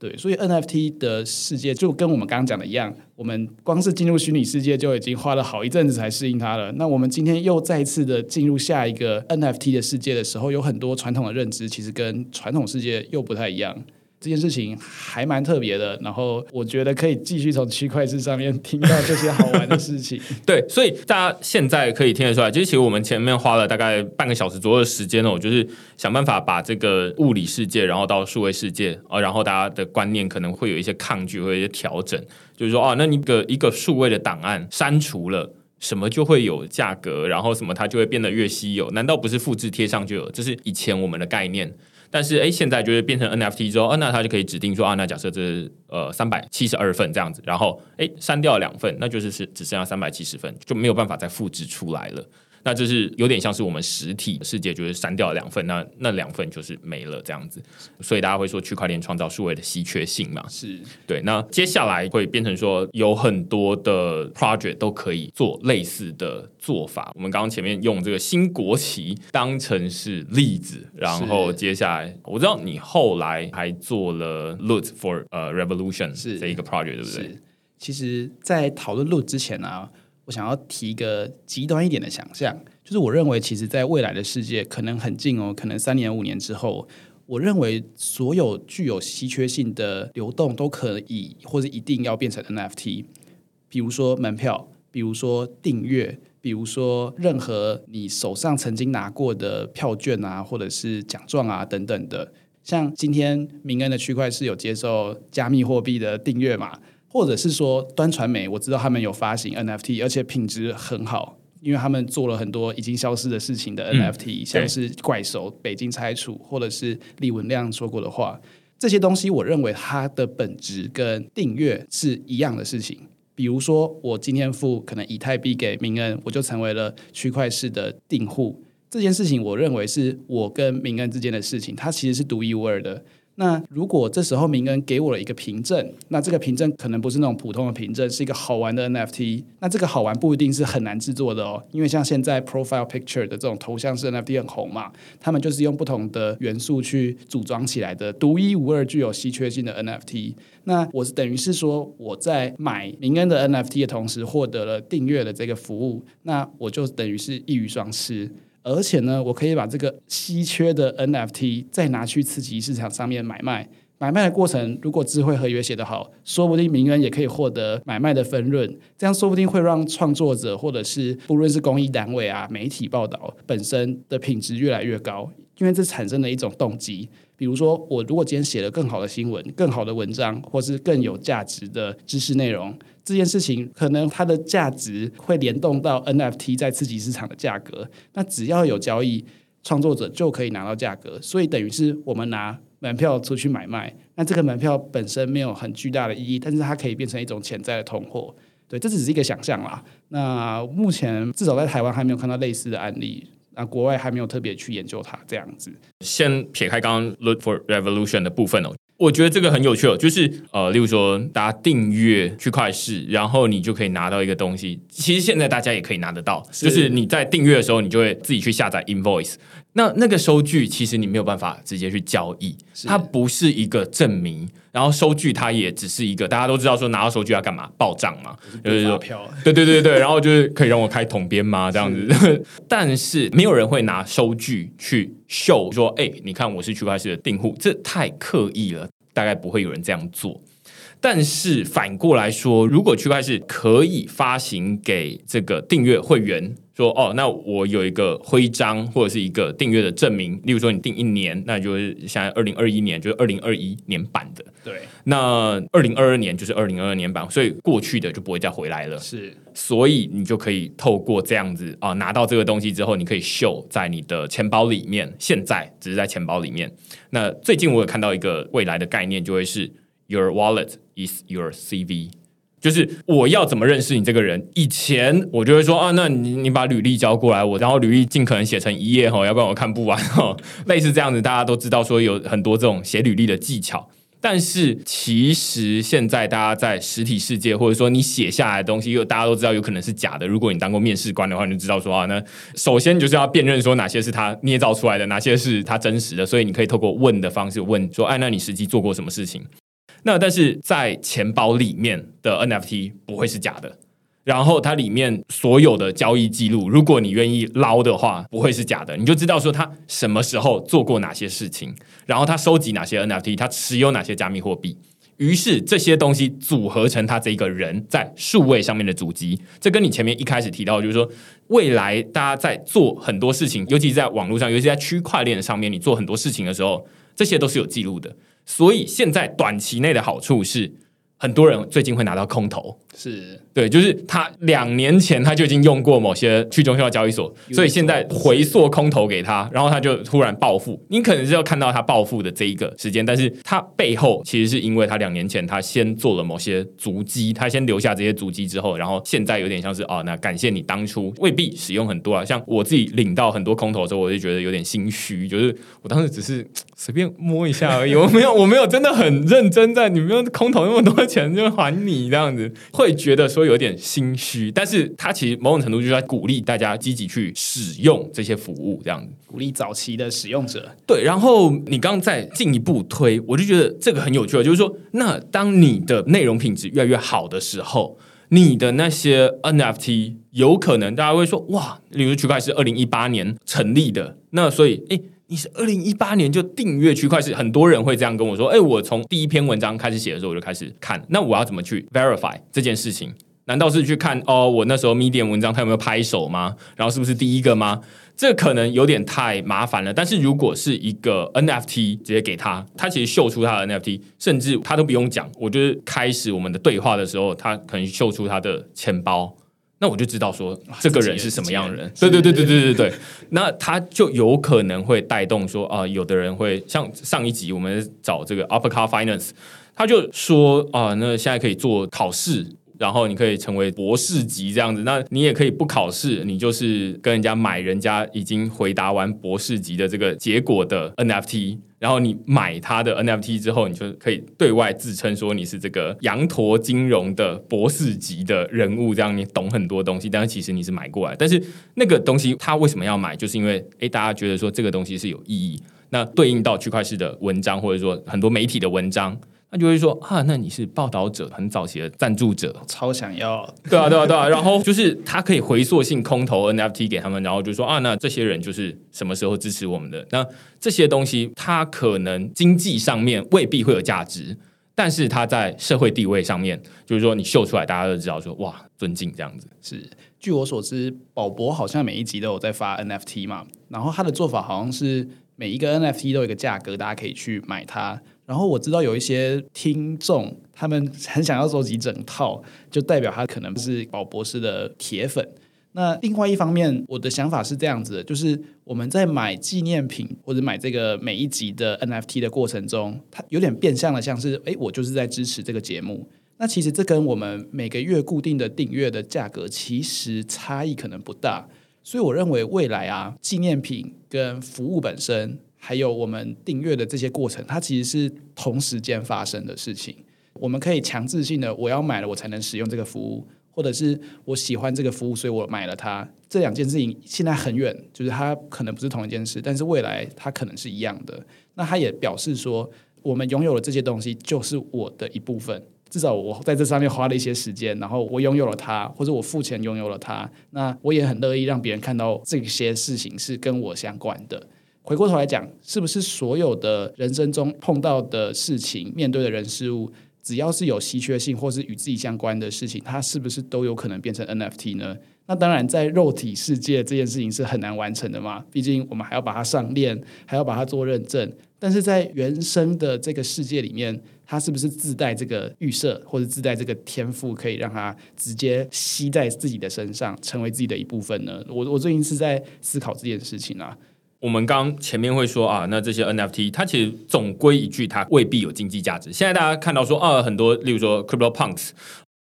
对，所以 NFT 的世界就跟我们刚刚讲的一样，我们光是进入虚拟世界就已经花了好一阵子才适应它了。那我们今天又再一次的进入下一个 NFT 的世界的时候，有很多传统的认知其实跟传统世界又不太一样。这件事情还蛮特别的，然后我觉得可以继续从区块链上面听到这些好玩的事情。对，所以大家现在可以听得出来，其实其实我们前面花了大概半个小时左右的时间呢，我，就是想办法把这个物理世界，然后到数位世界啊，然后大家的观念可能会有一些抗拒，会有一些调整，就是说哦，那一个一个数位的档案删除了，什么就会有价格，然后什么它就会变得越稀有？难道不是复制贴上就有？这是以前我们的概念。但是，哎，现在就是变成 NFT 之后，那它就可以指定说，啊，那假设这呃三百七十二份这样子，然后，哎，删掉两份，那就是是只剩下三百七十份，就没有办法再复制出来了。那就是有点像是我们实体世界，就是删掉两份，那那两份就是没了这样子。所以大家会说区块链创造数位的稀缺性嘛？是对。那接下来会变成说有很多的 project 都可以做类似的做法。我们刚刚前面用这个新国旗当成是例子，然后接下来我知道你后来还做了 Loot for 呃 Revolution 是这一个 project 对不对？其实，在讨论 Loot 之前呢。我想要提一个极端一点的想象，就是我认为，其实，在未来的世界可能很近哦，可能三年五年之后，我认为所有具有稀缺性的流动都可以或者一定要变成 NFT，比如说门票，比如说订阅，比如说任何你手上曾经拿过的票券啊，或者是奖状啊等等的。像今天明恩的区块是有接受加密货币的订阅嘛？或者是说端传媒，我知道他们有发行 NFT，而且品质很好，因为他们做了很多已经消失的事情的 NFT，像是怪兽、北京拆除，或者是李文亮说过的话，这些东西我认为它的本质跟订阅是一样的事情。比如说，我今天付可能以太币给明恩，我就成为了区块式的订户，这件事情我认为是我跟明恩之间的事情，它其实是独一无二的。那如果这时候明恩给我了一个凭证，那这个凭证可能不是那种普通的凭证，是一个好玩的 NFT。那这个好玩不一定是很难制作的哦，因为像现在 profile picture 的这种头像式 NFT 很红嘛，他们就是用不同的元素去组装起来的，独一无二、具有稀缺性的 NFT。那我是等于是说，我在买明恩的 NFT 的同时，获得了订阅的这个服务，那我就等于是一鱼双吃。而且呢，我可以把这个稀缺的 NFT 再拿去刺激市场上面买卖。买卖的过程，如果智慧合约写得好，说不定名人也可以获得买卖的分润。这样说不定会让创作者或者是不论是公益单位啊、媒体报道本身的品质越来越高，因为这产生了一种动机。比如说，我如果今天写了更好的新闻、更好的文章，或是更有价值的知识内容，这件事情可能它的价值会联动到 NFT 在刺激市场的价格。那只要有交易，创作者就可以拿到价格。所以等于是我们拿门票出去买卖，那这个门票本身没有很巨大的意义，但是它可以变成一种潜在的通货。对，这只是一个想象啦。那目前至少在台湾还没有看到类似的案例，那国外还没有特别去研究它这样子。先撇开刚刚 look for revolution 的部分哦，我觉得这个很有趣哦，就是呃，例如说大家订阅区块市，然后你就可以拿到一个东西。其实现在大家也可以拿得到，就是你在订阅的时候，你就会自己去下载 invoice。那那个收据其实你没有办法直接去交易，它不是一个证明，然后收据它也只是一个，大家都知道说拿到收据要干嘛？报账嘛，就是说票。对对对对，然后就是可以让我开统编吗？这样子，但是没有人会拿收据去秀说，哎，你看我是区块链的订户，这太刻意了，大概不会有人这样做。但是反过来说，如果区块链可以发行给这个订阅会员。说哦，那我有一个徽章或者是一个订阅的证明，例如说你订一年，那就是现在二零二一年就是二零二一年版的，对。那二零二二年就是二零二二年版，所以过去的就不会再回来了。是，所以你就可以透过这样子啊，拿到这个东西之后，你可以秀在你的钱包里面。现在只是在钱包里面。那最近我有看到一个未来的概念，就会是 Your wallet is your CV。就是我要怎么认识你这个人？以前我就会说啊，那你你把履历交过来，我然后履历尽可能写成一页哈，要不然我看不完哈。类似这样子，大家都知道说有很多这种写履历的技巧。但是其实现在大家在实体世界，或者说你写下来的东西，又大家都知道有可能是假的。如果你当过面试官的话，你就知道说啊，那首先就是要辨认说哪些是他捏造出来的，哪些是他真实的。所以你可以透过问的方式问说，哎，那你实际做过什么事情？那但是在钱包里面的 NFT 不会是假的，然后它里面所有的交易记录，如果你愿意捞的话，不会是假的，你就知道说他什么时候做过哪些事情，然后他收集哪些 NFT，他持有哪些加密货币，于是这些东西组合成他这一个人在数位上面的主机。这跟你前面一开始提到，就是说未来大家在做很多事情，尤其在网络上，尤其在区块链上面，你做很多事情的时候，这些都是有记录的。所以现在短期内的好处是，很多人最近会拿到空投。是对，就是他两年前他就已经用过某些去中心化交易所，所以现在回溯空投给他，然后他就突然暴富。你可能是要看到他暴富的这一个时间，但是他背后其实是因为他两年前他先做了某些足迹，他先留下这些足迹之后，然后现在有点像是哦，那感谢你当初未必使用很多啊。像我自己领到很多空投的时候，我就觉得有点心虚，就是我当时只是随便摸一下而已，我没有我没有真的很认真在你们空投那么多钱就还你这样子会。会觉得说有点心虚，但是他其实某种程度就是在鼓励大家积极去使用这些服务，这样子鼓励早期的使用者。对，然后你刚刚再进一步推，我就觉得这个很有趣了，就是说，那当你的内容品质越来越好的时候，你的那些 NFT 有可能大家会说，哇，例如区块是二零一八年成立的，那所以，哎。你是二零一八年就订阅区块链，很多人会这样跟我说：“哎，我从第一篇文章开始写的时候，我就开始看。那我要怎么去 verify 这件事情？难道是去看哦，我那时候 Medium 文章它有没有拍手吗？然后是不是第一个吗？这可能有点太麻烦了。但是如果是一个 NFT 直接给他，他其实秀出他的 NFT，甚至他都不用讲，我就是开始我们的对话的时候，他可能秀出他的钱包。”那我就知道说这个人是什么样的人，对对对对对对对，那他就有可能会带动说啊，有的人会像上一集我们找这个 Upper Car Finance，他就说啊，那现在可以做考试。然后你可以成为博士级这样子，那你也可以不考试，你就是跟人家买人家已经回答完博士级的这个结果的 NFT，然后你买他的 NFT 之后，你就可以对外自称说你是这个羊驼金融的博士级的人物，这样你懂很多东西，但是其实你是买过来，但是那个东西他为什么要买？就是因为诶，大家觉得说这个东西是有意义，那对应到区块链的文章，或者说很多媒体的文章。他就会说啊，那你是报道者，很早期的赞助者，超想要，对啊，对啊，对啊。然后就是他可以回溯性空投 NFT 给他们，然后就说啊，那这些人就是什么时候支持我们的？那这些东西，它可能经济上面未必会有价值，但是它在社会地位上面，就是说你秀出来，大家都知道说哇，尊敬这样子。是，据我所知，宝博好像每一集都有在发 NFT 嘛，然后他的做法好像是每一个 NFT 都有一个价格，大家可以去买它。然后我知道有一些听众，他们很想要收集整套，就代表他可能是宝博士的铁粉。那另外一方面，我的想法是这样子的，就是我们在买纪念品或者买这个每一集的 NFT 的过程中，它有点变相的像是，诶，我就是在支持这个节目。那其实这跟我们每个月固定的订阅的价格其实差异可能不大。所以我认为未来啊，纪念品跟服务本身，还有我们订阅的这些过程，它其实是同时间发生的事情。我们可以强制性的，我要买了我才能使用这个服务。或者是我喜欢这个服务，所以我买了它。这两件事情现在很远，就是它可能不是同一件事，但是未来它可能是一样的。那它也表示说，我们拥有了这些东西就是我的一部分。至少我在这上面花了一些时间，然后我拥有了它，或者我付钱拥有了它。那我也很乐意让别人看到这些事情是跟我相关的。回过头来讲，是不是所有的人生中碰到的事情、面对的人事物？只要是有稀缺性或是与自己相关的事情，它是不是都有可能变成 NFT 呢？那当然，在肉体世界这件事情是很难完成的嘛，毕竟我们还要把它上链，还要把它做认证。但是在原生的这个世界里面，它是不是自带这个预设或者自带这个天赋，可以让它直接吸在自己的身上，成为自己的一部分呢？我我最近是在思考这件事情啊。我们刚前面会说啊，那这些 NFT 它其实总归一句，它未必有经济价值。现在大家看到说啊，很多例如说 Crypto Punks，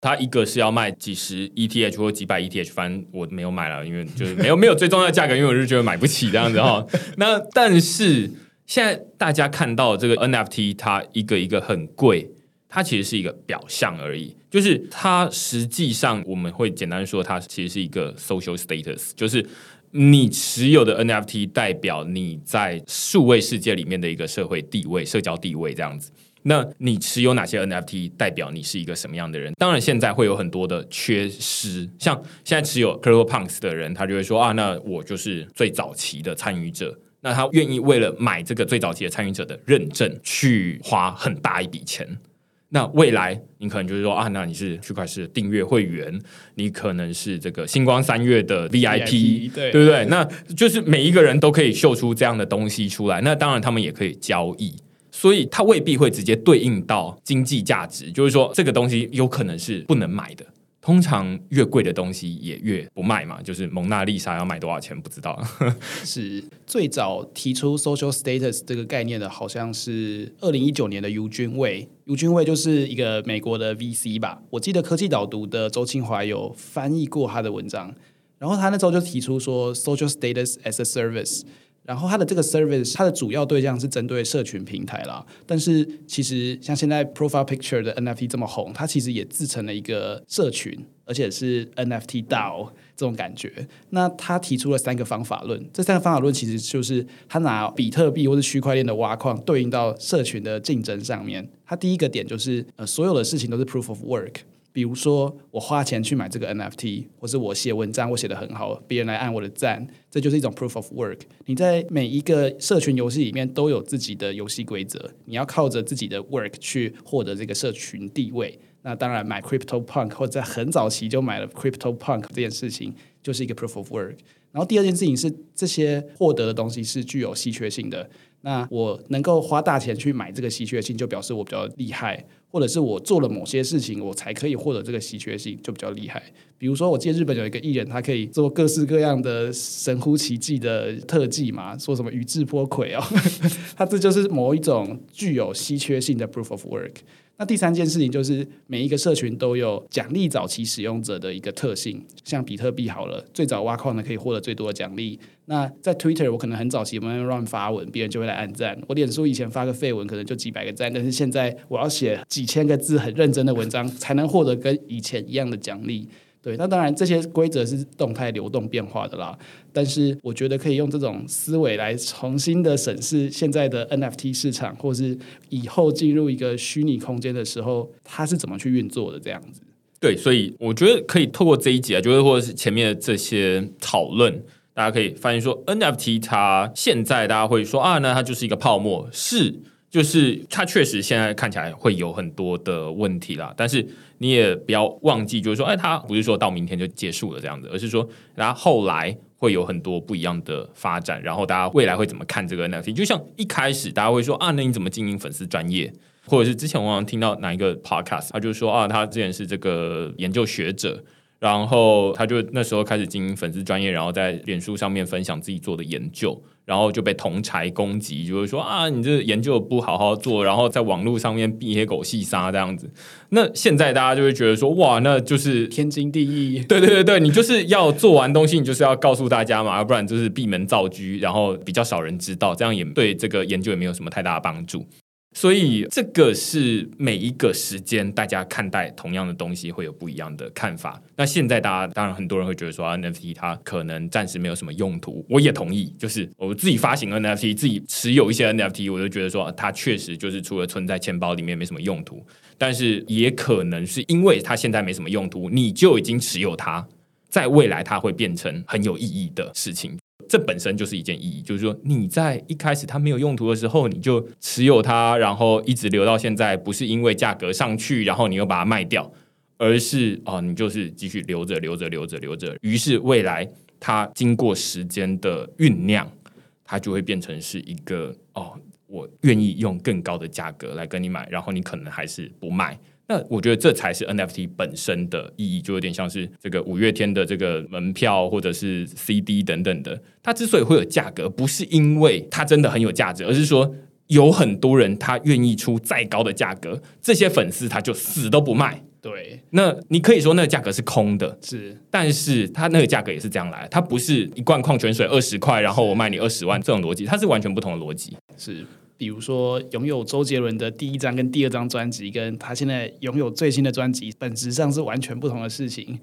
它一个是要卖几十 ETH 或几百 ETH，反正我没有买了，因为就是没有没有最重要的价格，因为我是觉得买不起这样子哈。那但是现在大家看到这个 NFT，它一个一个很贵，它其实是一个表象而已，就是它实际上我们会简单说，它其实是一个 social status，就是。你持有的 NFT 代表你在数位世界里面的一个社会地位、社交地位这样子。那你持有哪些 NFT 代表你是一个什么样的人？当然，现在会有很多的缺失，像现在持有 c r y p t o Punks 的人，他就会说啊，那我就是最早期的参与者，那他愿意为了买这个最早期的参与者的认证，去花很大一笔钱。那未来，你可能就是说啊，那你是区块链订阅会员，你可能是这个星光三月的 VIP，对对不对？那就是每一个人都可以秀出这样的东西出来。那当然，他们也可以交易，所以它未必会直接对应到经济价值。就是说，这个东西有可能是不能买的。通常越贵的东西也越不卖嘛，就是蒙娜丽莎要卖多少钱不知道。是最早提出 social status 这个概念的，好像是二零一九年的尤君卫。尤君卫就是一个美国的 VC 吧，我记得科技导读的周清华有翻译过他的文章，然后他那时候就提出说 social status as a service。然后它的这个 service，它的主要对象是针对社群平台啦。但是其实像现在 profile picture 的 NFT 这么红，它其实也自成了一个社群，而且是 NFT DAO 这种感觉。那他提出了三个方法论，这三个方法论其实就是他拿比特币或者区块链的挖矿对应到社群的竞争上面。他第一个点就是呃，所有的事情都是 proof of work。比如说，我花钱去买这个 NFT，或是我写文章，我写的很好，别人来按我的赞，这就是一种 proof of work。你在每一个社群游戏里面都有自己的游戏规则，你要靠着自己的 work 去获得这个社群地位。那当然，买 Crypto Punk 或者在很早期就买了 Crypto Punk 这件事情，就是一个 proof of work。然后第二件事情是，这些获得的东西是具有稀缺性的。那我能够花大钱去买这个稀缺性，就表示我比较厉害。或者是我做了某些事情，我才可以获得这个稀缺性，就比较厉害。比如说，我记得日本有一个艺人，他可以做各式各样的神乎其技的特技嘛，说什么宇智波魁哦，他这就是某一种具有稀缺性的 proof of work。那第三件事情就是每一个社群都有奖励早期使用者的一个特性，像比特币好了，最早挖矿的可以获得最多的奖励。那在 Twitter，我可能很早期我们乱发文，别人就会来按赞。我脸书以前发个废文，可能就几百个赞，但是现在我要写几千个字很认真的文章，才能获得跟以前一样的奖励。对，那当然这些规则是动态流动变化的啦。但是我觉得可以用这种思维来重新的审视现在的 NFT 市场，或是以后进入一个虚拟空间的时候，它是怎么去运作的这样子。对，所以我觉得可以透过这一集啊，就是或者是前面的这些讨论，大家可以发现说 NFT 它现在大家会说啊，那它就是一个泡沫，是。就是它确实现在看起来会有很多的问题啦，但是你也不要忘记，就是说，哎，它不是说到明天就结束了这样子，而是说，然后后来会有很多不一样的发展，然后大家未来会怎么看这个 NFT？就像一开始大家会说啊，那你怎么经营粉丝专业？或者是之前我好像听到哪一个 podcast，他就说啊，他之前是这个研究学者。然后他就那时候开始经营粉丝专业，然后在脸书上面分享自己做的研究，然后就被同柴攻击，就是说啊，你这研究不好好做，然后在网络上面避黑狗细沙这样子。那现在大家就会觉得说，哇，那就是天经地义。对对对对，你就是要做完东西，你就是要告诉大家嘛，要不然就是闭门造车，然后比较少人知道，这样也对这个研究也没有什么太大的帮助。所以这个是每一个时间大家看待同样的东西会有不一样的看法。那现在大家当然很多人会觉得说 NFT 它可能暂时没有什么用途，我也同意。就是我自己发行 NFT，自己持有一些 NFT，我就觉得说它确实就是除了存在钱包里面没什么用途。但是也可能是因为它现在没什么用途，你就已经持有它，在未来它会变成很有意义的事情。这本身就是一件意义，就是说你在一开始它没有用途的时候，你就持有它，然后一直留到现在，不是因为价格上去，然后你又把它卖掉，而是哦，你就是继续留着，留着，留着，留着。于是未来它经过时间的酝酿，它就会变成是一个哦，我愿意用更高的价格来跟你买，然后你可能还是不卖。那我觉得这才是 NFT 本身的意义，就有点像是这个五月天的这个门票或者是 CD 等等的。它之所以会有价格，不是因为它真的很有价值，而是说有很多人他愿意出再高的价格，这些粉丝他就死都不卖。对，那你可以说那个价格是空的，是，但是它那个价格也是这样来，它不是一罐矿泉水二十块，然后我卖你二十万这种逻辑，它是完全不同的逻辑。是。比如说，拥有周杰伦的第一张跟第二张专辑，跟他现在拥有最新的专辑，本质上是完全不同的事情。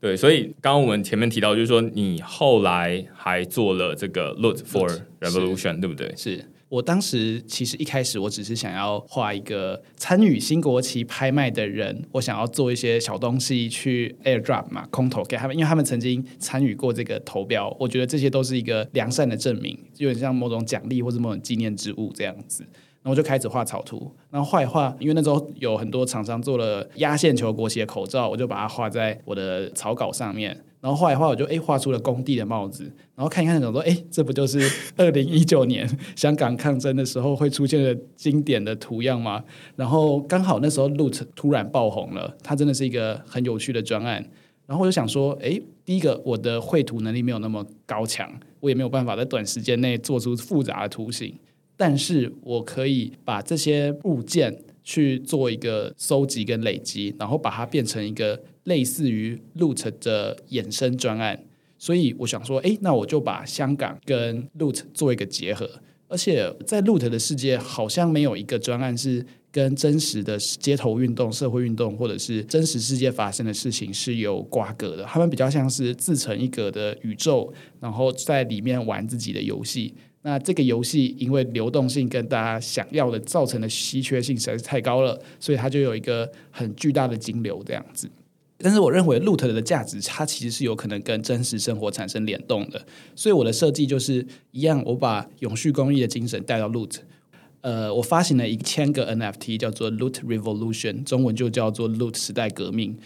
对，所以刚刚我们前面提到，就是说你后来还做了这个 Look for Revolution，对不对？是。我当时其实一开始我只是想要画一个参与新国旗拍卖的人，我想要做一些小东西去 airdrop 嘛，空投给他们，因为他们曾经参与过这个投标，我觉得这些都是一个良善的证明，有点像某种奖励或者某种纪念之物这样子。然后我就开始画草图，然后画一画，因为那时候有很多厂商做了压线球国旗的口罩，我就把它画在我的草稿上面。然后画一画，我就哎画出了工地的帽子，然后看一看，想说哎，这不就是二零一九年 香港抗争的时候会出现的经典的图样吗？然后刚好那时候 Loot 突然爆红了，它真的是一个很有趣的专案。然后我就想说，哎，第一个我的绘图能力没有那么高强，我也没有办法在短时间内做出复杂的图形，但是我可以把这些物件去做一个收集跟累积，然后把它变成一个。类似于 Loot 的衍生专案，所以我想说，哎，那我就把香港跟 Loot 做一个结合。而且在 Loot 的世界，好像没有一个专案是跟真实的街头运动、社会运动，或者是真实世界发生的事情是有瓜葛的。他们比较像是自成一格的宇宙，然后在里面玩自己的游戏。那这个游戏因为流动性跟大家想要的造成的稀缺性实在是太高了，所以它就有一个很巨大的金流这样子。但是我认为 Loot 的价值，它其实是有可能跟真实生活产生联动的。所以我的设计就是一样，我把永续公益的精神带到 Loot。呃，我发行了一千个 NFT，叫做 Loot Revolution，中文就叫做 Loot 时代革命。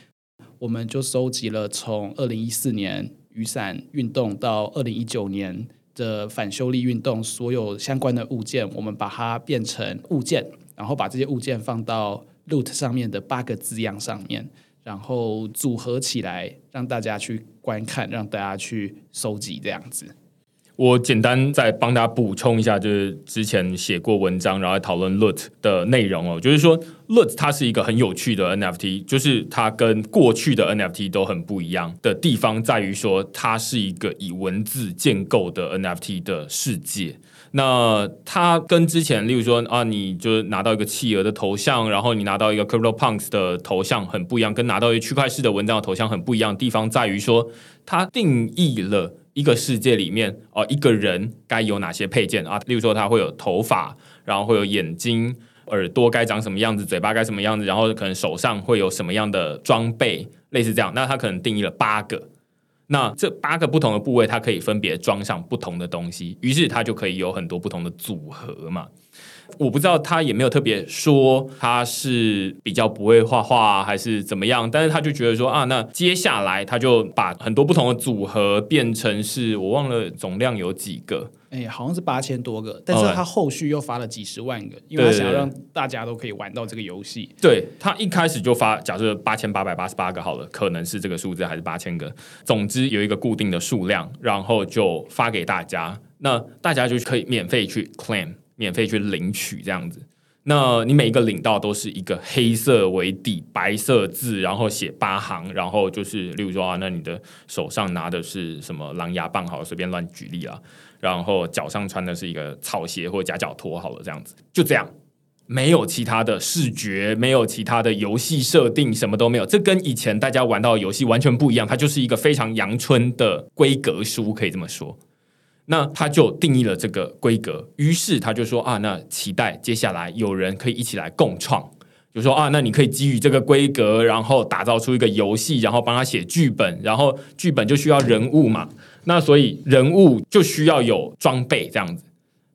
我们就收集了从二零一四年雨伞运动到二零一九年的反修例运动所有相关的物件，我们把它变成物件，然后把这些物件放到 Loot 上面的八个字样上面。然后组合起来，让大家去观看，让大家去收集，这样子。我简单再帮大家补充一下，就是之前写过文章，然后讨论 LUT 的内容哦。就是说 LUT 它是一个很有趣的 NFT，就是它跟过去的 NFT 都很不一样的地方，在于说它是一个以文字建构的 NFT 的世界。那它跟之前，例如说啊，你就拿到一个企鹅的头像，然后你拿到一个 Crypto Punks 的头像很不一样，跟拿到一个区块式的文章的头像很不一样的地方在于说，它定义了一个世界里面哦，一个人该有哪些配件啊？例如说，他会有头发，然后会有眼睛、耳朵该长什么样子，嘴巴该什么样子，然后可能手上会有什么样的装备，类似这样。那他可能定义了八个。那这八个不同的部位，它可以分别装上不同的东西，于是它就可以有很多不同的组合嘛。我不知道他也没有特别说他是比较不会画画还是怎么样，但是他就觉得说啊，那接下来他就把很多不同的组合变成是我忘了总量有几个，哎，好像是八千多个，但是他后续又发了几十万个，因为他想要让大家都可以玩到这个游戏。对他一开始就发，假设八千八百八十八个好了，可能是这个数字还是八千个，总之有一个固定的数量，然后就发给大家，那大家就可以免费去 claim，免费去领取这样子。那你每一个领到都是一个黑色为底，白色字，然后写八行，然后就是，例如说啊，那你的手上拿的是什么狼牙棒？好，随便乱举例啊。然后脚上穿的是一个草鞋或者夹脚拖，好了，这样子就这样，没有其他的视觉，没有其他的游戏设定，什么都没有。这跟以前大家玩到的游戏完全不一样，它就是一个非常阳春的规格书，可以这么说。那他就定义了这个规格，于是他就说啊，那期待接下来有人可以一起来共创，就说啊，那你可以基于这个规格，然后打造出一个游戏，然后帮他写剧本，然后剧本就需要人物嘛，那所以人物就需要有装备这样子，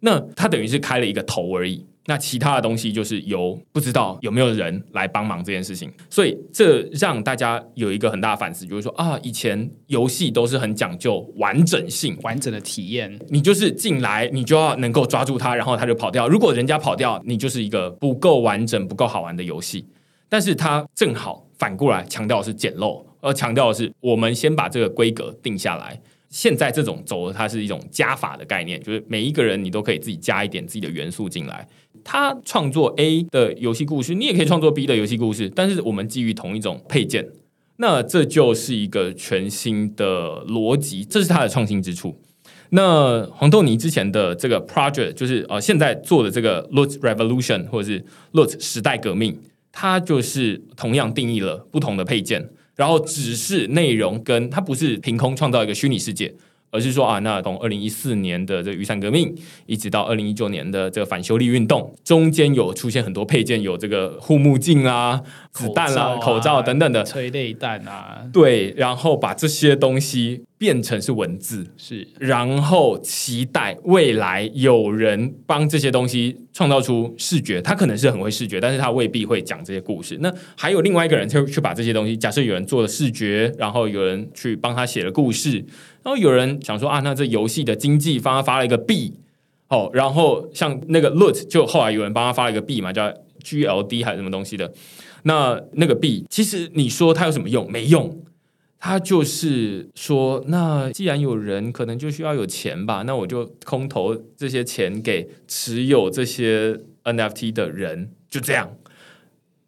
那他等于是开了一个头而已。那其他的东西就是由不知道有没有人来帮忙这件事情，所以这让大家有一个很大的反思，就是说啊，以前游戏都是很讲究完整性、完整的体验，你就是进来，你就要能够抓住它，然后它就跑掉。如果人家跑掉，你就是一个不够完整、不够好玩的游戏。但是它正好反过来强调的是简陋，而强调的是我们先把这个规格定下来。现在这种走的，它是一种加法的概念，就是每一个人你都可以自己加一点自己的元素进来。他创作 A 的游戏故事，你也可以创作 B 的游戏故事，但是我们基于同一种配件，那这就是一个全新的逻辑，这是它的创新之处。那黄豆泥之前的这个 project，就是呃现在做的这个 Loot Revolution 或者是 Loot 时代革命，它就是同样定义了不同的配件，然后只是内容跟它不是凭空创造一个虚拟世界。而是说啊，那从二零一四年的这个雨伞革命，一直到二零一九年的这个反修例运动，中间有出现很多配件，有这个护目镜啊、子弹啊、口罩等等的催泪弹啊，对，然后把这些东西。变成是文字，是，然后期待未来有人帮这些东西创造出视觉，他可能是很会视觉，但是他未必会讲这些故事。那还有另外一个人去去把这些东西，假设有人做了视觉，然后有人去帮他写了故事，然后有人想说啊，那这游戏的经济方发了一个币，哦，然后像那个 Loot 就后来有人帮他发了一个币嘛，叫 GLD 还是什么东西的，那那个币其实你说它有什么用？没用。他就是说，那既然有人可能就需要有钱吧，那我就空投这些钱给持有这些 NFT 的人，就这样，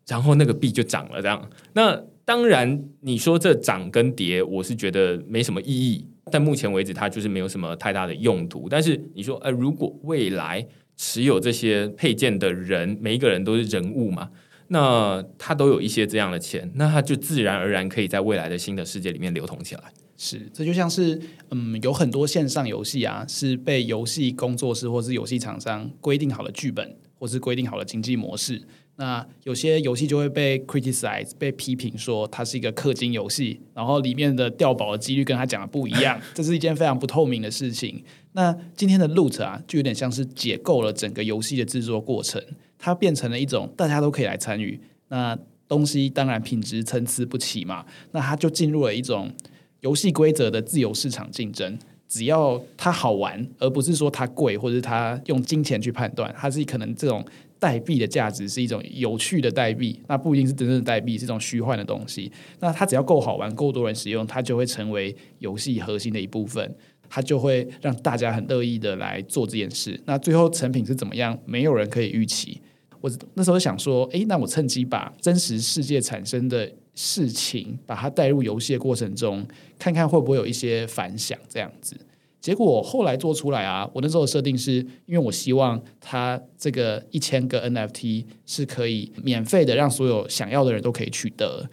然后那个币就涨了。这样，那当然你说这涨跟跌，我是觉得没什么意义。但目前为止，它就是没有什么太大的用途。但是你说，呃，如果未来持有这些配件的人，每一个人都是人物嘛？那他都有一些这样的钱，那他就自然而然可以在未来的新的世界里面流通起来。是，这就像是，嗯，有很多线上游戏啊，是被游戏工作室或是游戏厂商规定好了剧本，或是规定好了经济模式。那有些游戏就会被 criticize，被批评说它是一个氪金游戏，然后里面的掉宝的几率跟他讲的不一样，这是一件非常不透明的事情。那今天的 loot 啊，就有点像是解构了整个游戏的制作过程。它变成了一种大家都可以来参与，那东西当然品质参差不齐嘛。那它就进入了一种游戏规则的自由市场竞争，只要它好玩，而不是说它贵或者它用金钱去判断，它是可能这种代币的价值是一种有趣的代币，那不一定是真正的代币，是一种虚幻的东西。那它只要够好玩，够多人使用，它就会成为游戏核心的一部分。它就会让大家很乐意的来做这件事。那最后成品是怎么样？没有人可以预期。我那时候想说，诶，那我趁机把真实世界产生的事情，把它带入游戏的过程中，看看会不会有一些反响这样子。结果后来做出来啊，我那时候设定是因为我希望它这个一千个 NFT 是可以免费的，让所有想要的人都可以取得。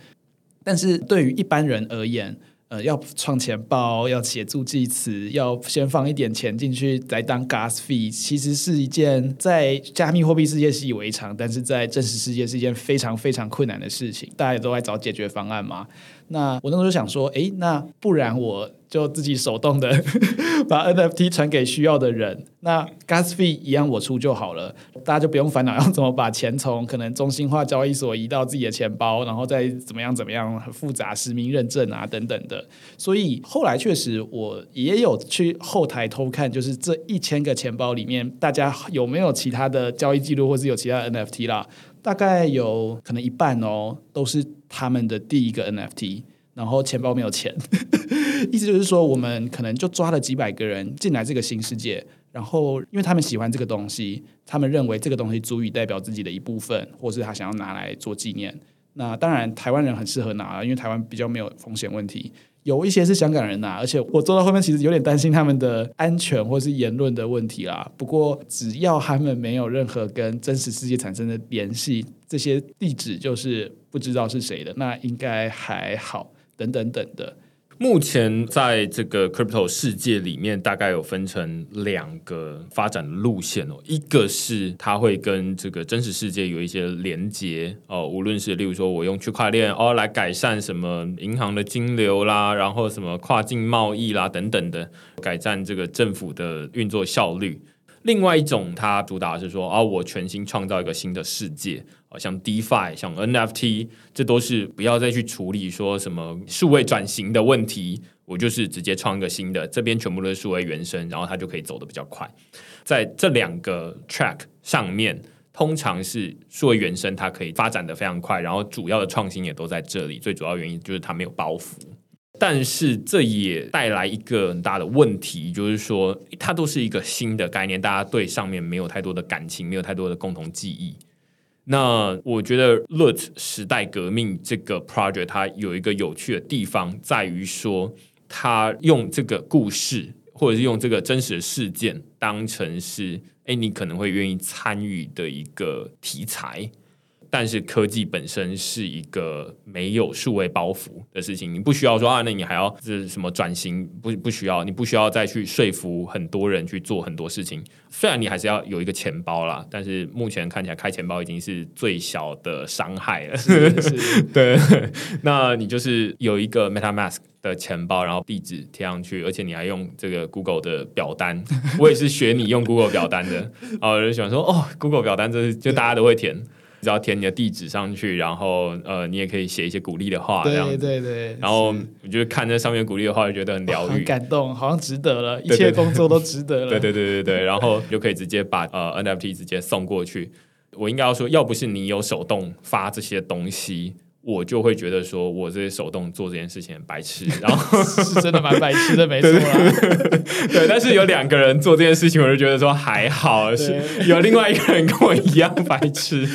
但是对于一般人而言，呃，要创钱包，要写助记词，要先放一点钱进去来当 gas fee，其实是一件在加密货币世界习以为常，但是在真实世界是一件非常非常困难的事情。大家也都在找解决方案嘛？那我那时候就想说，诶，那不然我就自己手动的 把 NFT 传给需要的人，那 gas fee 一样我出就好了，大家就不用烦恼要怎么把钱从可能中心化交易所移到自己的钱包，然后再怎么样怎么样很复杂实名认证啊等等的。所以后来确实我也有去后台偷看，就是这一千个钱包里面，大家有没有其他的交易记录，或是有其他 NFT 啦？大概有可能一半哦，都是他们的第一个 NFT。然后钱包没有钱，意思就是说，我们可能就抓了几百个人进来这个新世界，然后因为他们喜欢这个东西，他们认为这个东西足以代表自己的一部分，或是他想要拿来做纪念。那当然，台湾人很适合拿，因为台湾比较没有风险问题。有一些是香港人呐，而且我坐到后面其实有点担心他们的安全或是言论的问题啦。不过只要他们没有任何跟真实世界产生的联系，这些地址就是不知道是谁的，那应该还好。等等等的，目前在这个 crypto 世界里面，大概有分成两个发展路线哦。一个是它会跟这个真实世界有一些连接哦，无论是例如说我用区块链哦来改善什么银行的金流啦，然后什么跨境贸易啦等等的，改善这个政府的运作效率。另外一种，它主打是说啊，我全新创造一个新的世界，啊，像 DeFi、像 NFT，这都是不要再去处理说什么数位转型的问题，我就是直接创一个新的，这边全部都是数位原生，然后它就可以走得比较快。在这两个 track 上面，通常是数位原生，它可以发展的非常快，然后主要的创新也都在这里。最主要原因就是它没有包袱。但是这也带来一个很大的问题，就是说它都是一个新的概念，大家对上面没有太多的感情，没有太多的共同记忆。那我觉得 LUT 时代革命这个 project 它有一个有趣的地方，在于说它用这个故事或者是用这个真实的事件当成是，哎，你可能会愿意参与的一个题材。但是科技本身是一个没有数位包袱的事情，你不需要说啊，那你还要是什么转型？不不需要，你不需要再去说服很多人去做很多事情。虽然你还是要有一个钱包啦，但是目前看起来开钱包已经是最小的伤害了。对，那你就是有一个 MetaMask 的钱包，然后地址贴上去，而且你还用这个 Google 的表单。我也是学你用 Google 表单的，哦，就想说哦，Google 表单这是就大家都会填。只要填你的地址上去，然后呃，你也可以写一些鼓励的话，这样子。对对。然后我觉得看这上面鼓励的话，就觉得很疗愈、很 感动，好像值得了，一切工作都值得了。对对对对对。然后就可以直接把呃 NFT 直接送过去。我应该要说，要不是你有手动发这些东西。我就会觉得说，我这些手动做这件事情很白痴，然后 是真的蛮白痴的，没错。对，但是有两个人做这件事情，我就觉得说还好，是有另外一个人跟我一样白痴。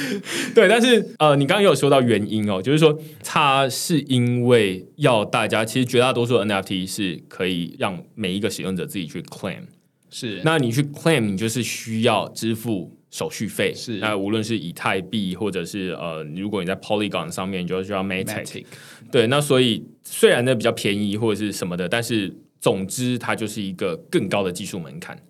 对，但是呃，你刚刚有说到原因哦，就是说它是因为要大家，其实绝大多数 NFT 是可以让每一个使用者自己去 claim，是，那你去 claim，你就是需要支付。手续费是那无论是以太币或者是呃，如果你在 Polygon 上面就需要 Matic，对，那所以虽然呢比较便宜或者是什么的，但是总之它就是一个更高的技术门槛。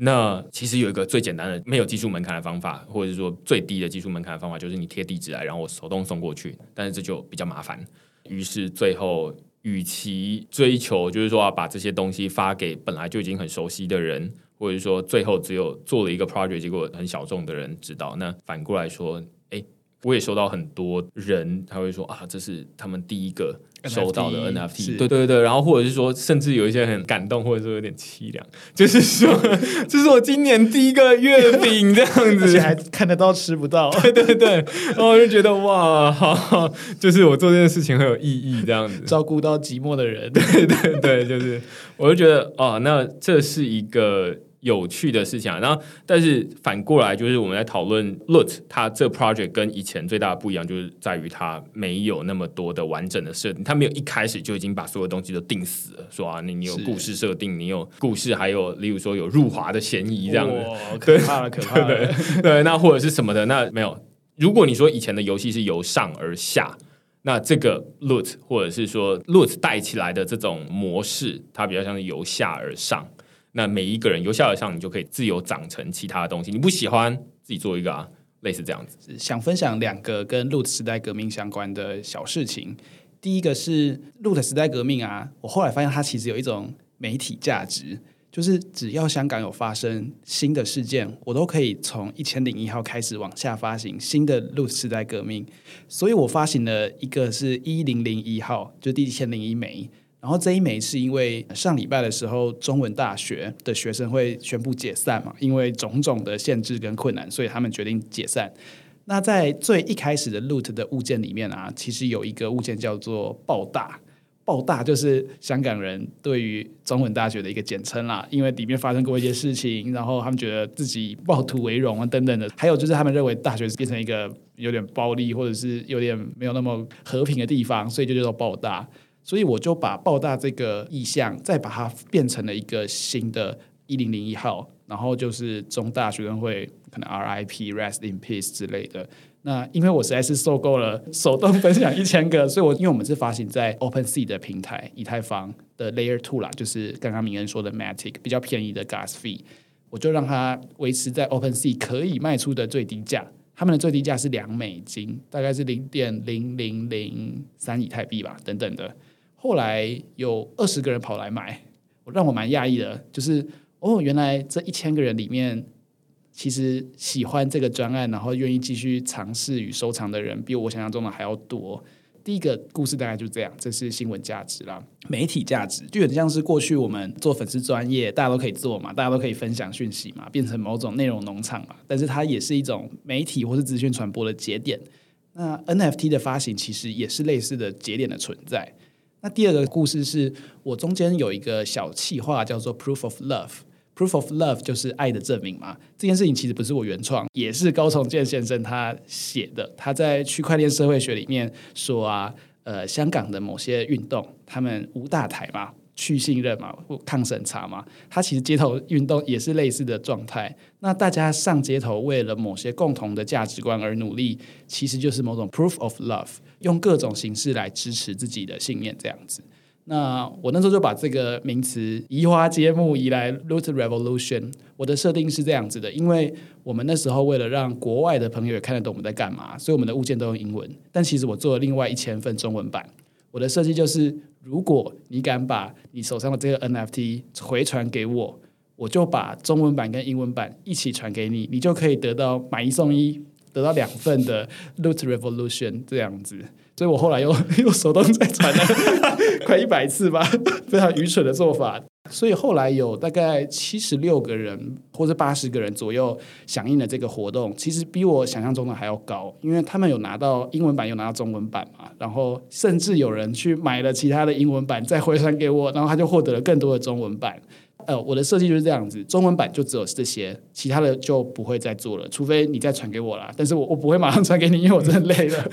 那其实有一个最简单的没有技术门槛的方法，或者是说最低的技术门槛的方法，就是你贴地址来，然后我手动送过去，但是这就比较麻烦。于是最后，与其追求就是说把这些东西发给本来就已经很熟悉的人。或者说，最后只有做了一个 project，结果很小众的人知道。那反过来说，哎，我也收到很多人，他会说啊，这是他们第一个收到的 NFT。对对对，然后或者是说，甚至有一些很感动，或者说有点凄凉，就是说，这是我今年第一个月饼这样子，还看得到吃不到。对对对，然后我就觉得哇，好，就是我做这件事情很有意义，这样子照顾到寂寞的人。对对对，就是我就觉得哦，那这是一个。有趣的事情啊，然后但是反过来就是我们在讨论 LUT，它这 project 跟以前最大的不一样，就是在于它没有那么多的完整的设定，它没有一开始就已经把所有东西都定死了，说啊，你你有故事设定，你有故事，还有例如说有入华的嫌疑这样子，可怕了，可怕了，对，那或者是什么的，那没有。如果你说以前的游戏是由上而下，那这个 LUT 或者是说 LUT 带起来的这种模式，它比较像是由下而上。那每一个人由下而上，你就可以自由长成其他的东西。你不喜欢自己做一个啊，类似这样子。想分享两个跟 Loot 时代革命相关的小事情。第一个是 Loot 时代革命啊，我后来发现它其实有一种媒体价值，就是只要香港有发生新的事件，我都可以从一千零一号开始往下发行新的 Loot 时代革命。所以我发行了一个是一零零一号，就第一千零一枚。然后这一枚是因为上礼拜的时候，中文大学的学生会宣布解散嘛，因为种种的限制跟困难，所以他们决定解散。那在最一开始的 Loot 的物件里面啊，其实有一个物件叫做“爆大”，爆大就是香港人对于中文大学的一个简称啦，因为里面发生过一些事情，然后他们觉得自己以暴徒为荣啊等等的，还有就是他们认为大学变成一个有点暴力或者是有点没有那么和平的地方，所以就叫做爆大。所以我就把爆大这个意向，再把它变成了一个新的一零零一号，然后就是中大学生会可能 RIP Rest in Peace 之类的。那因为我实在是受够了手动分享一千个，所以我因为我们是发行在 OpenSea 的平台以太坊的 Layer Two 啦，就是刚刚明恩说的 Matic 比较便宜的 Gas Fee，我就让它维持在 OpenSea 可以卖出的最低价。他们的最低价是两美金，大概是零点零零零三以太币吧，等等的。后来有二十个人跑来买，我让我蛮讶异的，就是哦，原来这一千个人里面，其实喜欢这个专案，然后愿意继续尝试与收藏的人，比我想象中的还要多。第一个故事大概就这样，这是新闻价值啦，媒体价值就有点像是过去我们做粉丝专业，大家都可以做嘛，大家都可以分享讯息嘛，变成某种内容农场嘛，但是它也是一种媒体或是资讯传播的节点。那 NFT 的发行其实也是类似的节点的存在。那第二个故事是我中间有一个小气话叫做 Proof of Love，Proof of Love 就是爱的证明嘛。这件事情其实不是我原创，也是高崇健先生他写的。他在区块链社会学里面说啊，呃，香港的某些运动，他们无大台嘛。去信任嘛，抗审查嘛，它其实街头运动也是类似的状态。那大家上街头为了某些共同的价值观而努力，其实就是某种 proof of love，用各种形式来支持自己的信念，这样子。那我那时候就把这个名词移花接木，移来 loot revolution。我的设定是这样子的，因为我们那时候为了让国外的朋友也看得懂我们在干嘛，所以我们的物件都用英文。但其实我做了另外一千份中文版。我的设计就是，如果你敢把你手上的这个 NFT 回传给我，我就把中文版跟英文版一起传给你，你就可以得到买一送一，得到两份的 Loot Revolution 这样子。所以我后来又 又手动再传了快一百次吧，非常愚蠢的做法。所以后来有大概七十六个人或者八十个人左右响应了这个活动，其实比我想象中的还要高，因为他们有拿到英文版，有拿到中文版嘛，然后甚至有人去买了其他的英文版再回传给我，然后他就获得了更多的中文版。呃，我的设计就是这样子，中文版就只有这些，其他的就不会再做了，除非你再传给我啦。但是我我不会马上传给你，因为我真的累了。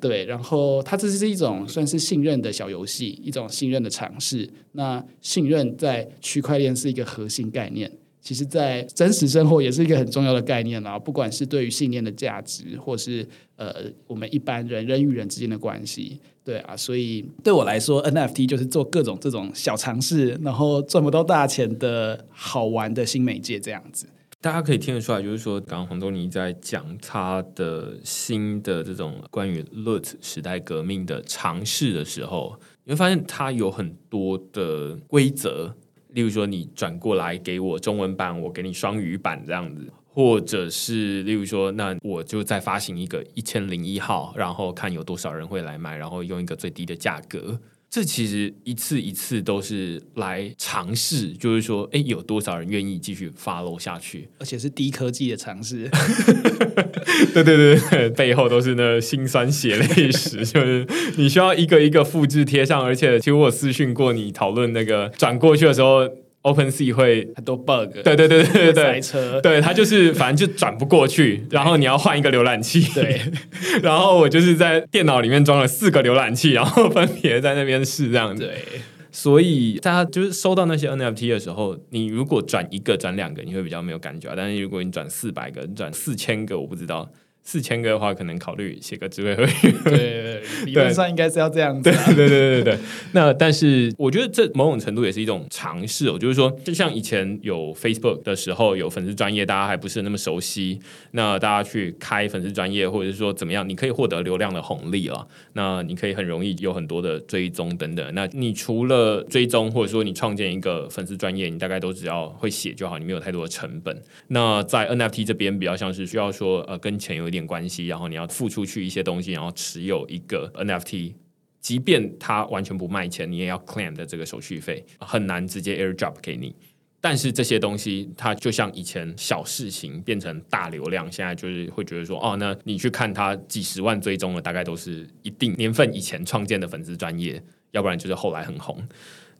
对，然后它这是一种算是信任的小游戏，一种信任的尝试。那信任在区块链是一个核心概念，其实在真实生活也是一个很重要的概念啊。不管是对于信念的价值，或是呃我们一般人人与人之间的关系，对啊。所以对我来说，NFT 就是做各种这种小尝试，然后赚不到大钱的好玩的新媒介这样子。大家可以听得出来，就是说，刚刚黄东尼在讲他的新的这种关于 Loot 时代革命的尝试的时候，你会发现他有很多的规则，例如说，你转过来给我中文版，我给你双语版这样子，或者是例如说，那我就再发行一个一千零一号，然后看有多少人会来买，然后用一个最低的价格。这其实一次一次都是来尝试，就是说，哎，有多少人愿意继续 follow 下去？而且是低科技的尝试。对对对对，背后都是那辛酸血泪史，就是你需要一个一个复制贴上，而且其实我私讯过你讨论那个转过去的时候。Open Sea 会很多 bug，对对对对对对，塞车，对它就是反正就转不过去，然后你要换一个浏览器，对，然后我就是在电脑里面装了四个浏览器，然后分别在那边试这样子，对，所以大家就是收到那些 NFT 的时候，你如果转一个转两个，你会比较没有感觉，但是如果你转四百个，转四千个，我不知道。四千个的话，可能考虑写个职位合约。对，理论上应该是要这样子、对啊。对对对对。那但是我觉得这某种程度也是一种尝试哦，就是说，就像以前有 Facebook 的时候，有粉丝专业，大家还不是那么熟悉，那大家去开粉丝专业，或者是说怎么样，你可以获得流量的红利了。那你可以很容易有很多的追踪等等。那你除了追踪，或者说你创建一个粉丝专业，你大概都只要会写就好，你没有太多的成本。那在 NFT 这边比较像是需要说呃跟钱有一点关系，然后你要付出去一些东西，然后持有一个 NFT。即便它完全不卖钱，你也要 claim 的这个手续费，很难直接 airdrop 给你。但是这些东西，它就像以前小事情变成大流量，现在就是会觉得说，哦，那你去看它几十万追踪的，大概都是一定年份以前创建的粉丝专业，要不然就是后来很红。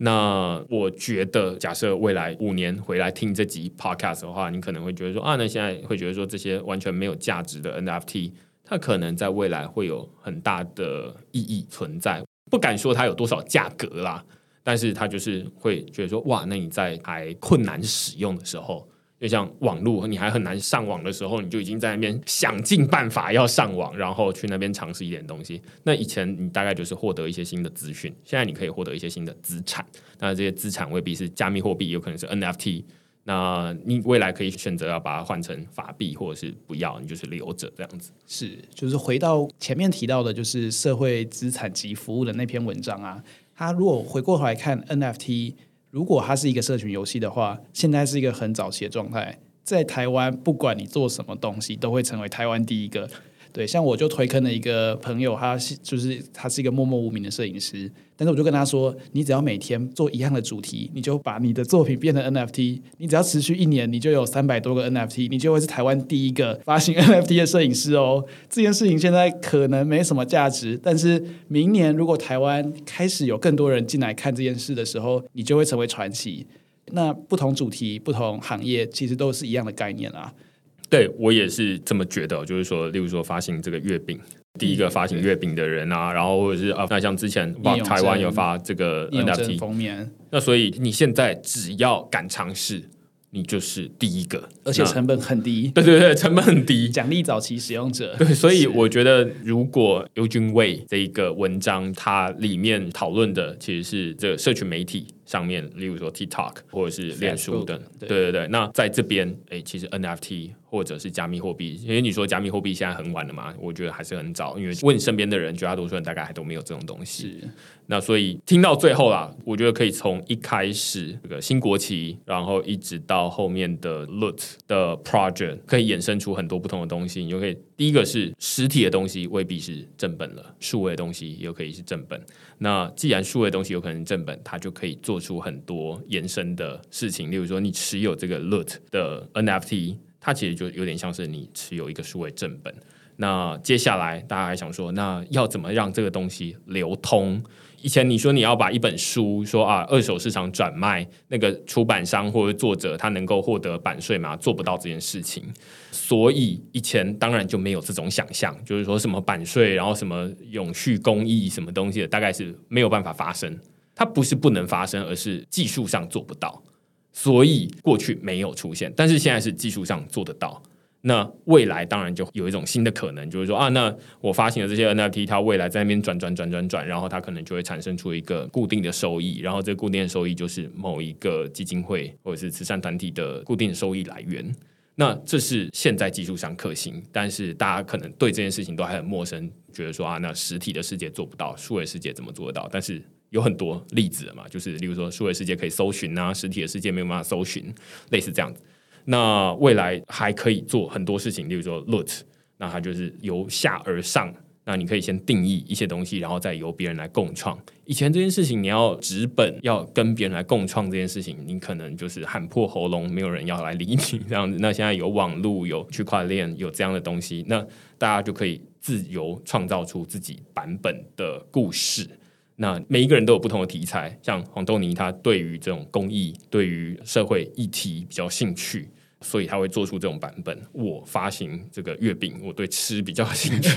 那我觉得，假设未来五年回来听这集 podcast 的话，你可能会觉得说，啊，那现在会觉得说这些完全没有价值的 NFT，它可能在未来会有很大的意义存在。不敢说它有多少价格啦，但是它就是会觉得说，哇，那你在还困难使用的时候，就像网络你还很难上网的时候，你就已经在那边想尽办法要上网，然后去那边尝试一点东西。那以前你大概就是获得一些新的资讯，现在你可以获得一些新的资产。那这些资产未必是加密货币，有可能是 NFT。那你未来可以选择要把它换成法币，或者是不要，你就是留着这样子。是，就是回到前面提到的，就是社会资产及服务的那篇文章啊。他如果回过头来看 NFT，如果它是一个社群游戏的话，现在是一个很早期的状态。在台湾，不管你做什么东西，都会成为台湾第一个。对，像我就推坑了一个朋友，他是就是他是一个默默无名的摄影师，但是我就跟他说，你只要每天做一样的主题，你就把你的作品变成 NFT，你只要持续一年，你就有三百多个 NFT，你就会是台湾第一个发行 NFT 的摄影师哦。这件事情现在可能没什么价值，但是明年如果台湾开始有更多人进来看这件事的时候，你就会成为传奇。那不同主题、不同行业，其实都是一样的概念啊。对我也是这么觉得，就是说，例如说发行这个月饼，第一个发行月饼的人啊，然后或者是啊，那像之前哇，台湾有发这个封面，那所以你现在只要敢尝试，你就是第一个，而且成本很低，对对对，成本很低。奖励早期使用者。对，所以我觉得，如果 Eugene Wei 这一个文章，它里面讨论的其实是这个社群媒体上面，例如说 TikTok 或者是脸书等，对对对对。那在这边，哎，其实 NFT 或者是加密货币，因为你说加密货币现在很晚了嘛，我觉得还是很早，因为问身边的人，绝大多数人大概还都没有这种东西。是那所以听到最后啦，我觉得可以从一开始这个新国旗，然后一直到后面的 Loot 的 project，可以衍生出很多不同的东西。你就可以第一个是实体的东西未必是正本了，数位的东西也可以是正本。那既然数位东西有可能是正本，它就可以做出很多延伸的事情。例如说，你持有这个 LUT 的 NFT，它其实就有点像是你持有一个数位正本。那接下来大家还想说，那要怎么让这个东西流通？以前你说你要把一本书说啊，二手市场转卖，那个出版商或者作者他能够获得版税吗？做不到这件事情，所以以前当然就没有这种想象，就是说什么版税，然后什么永续公益什么东西的，大概是没有办法发生。它不是不能发生，而是技术上做不到。所以过去没有出现，但是现在是技术上做得到。那未来当然就有一种新的可能，就是说啊，那我发行的这些 NFT，它未来在那边转转转转转，然后它可能就会产生出一个固定的收益，然后这个固定的收益就是某一个基金会或者是慈善团体的固定收益来源。那这是现在技术上可行，但是大家可能对这件事情都还很陌生，觉得说啊，那实体的世界做不到，数位世界怎么做得到？但是有很多例子嘛，就是例如说数位世界可以搜寻啊，实体的世界没有办法搜寻，类似这样子。那未来还可以做很多事情，例如说 Loot，那它就是由下而上。那你可以先定义一些东西，然后再由别人来共创。以前这件事情，你要纸本要跟别人来共创这件事情，你可能就是喊破喉咙，没有人要来理你这样子。那现在有网络、有区块链、有这样的东西，那大家就可以自由创造出自己版本的故事。那每一个人都有不同的题材，像黄豆泥，他对于这种公益、对于社会议题比较兴趣，所以他会做出这种版本。我发行这个月饼，我对吃比较兴趣，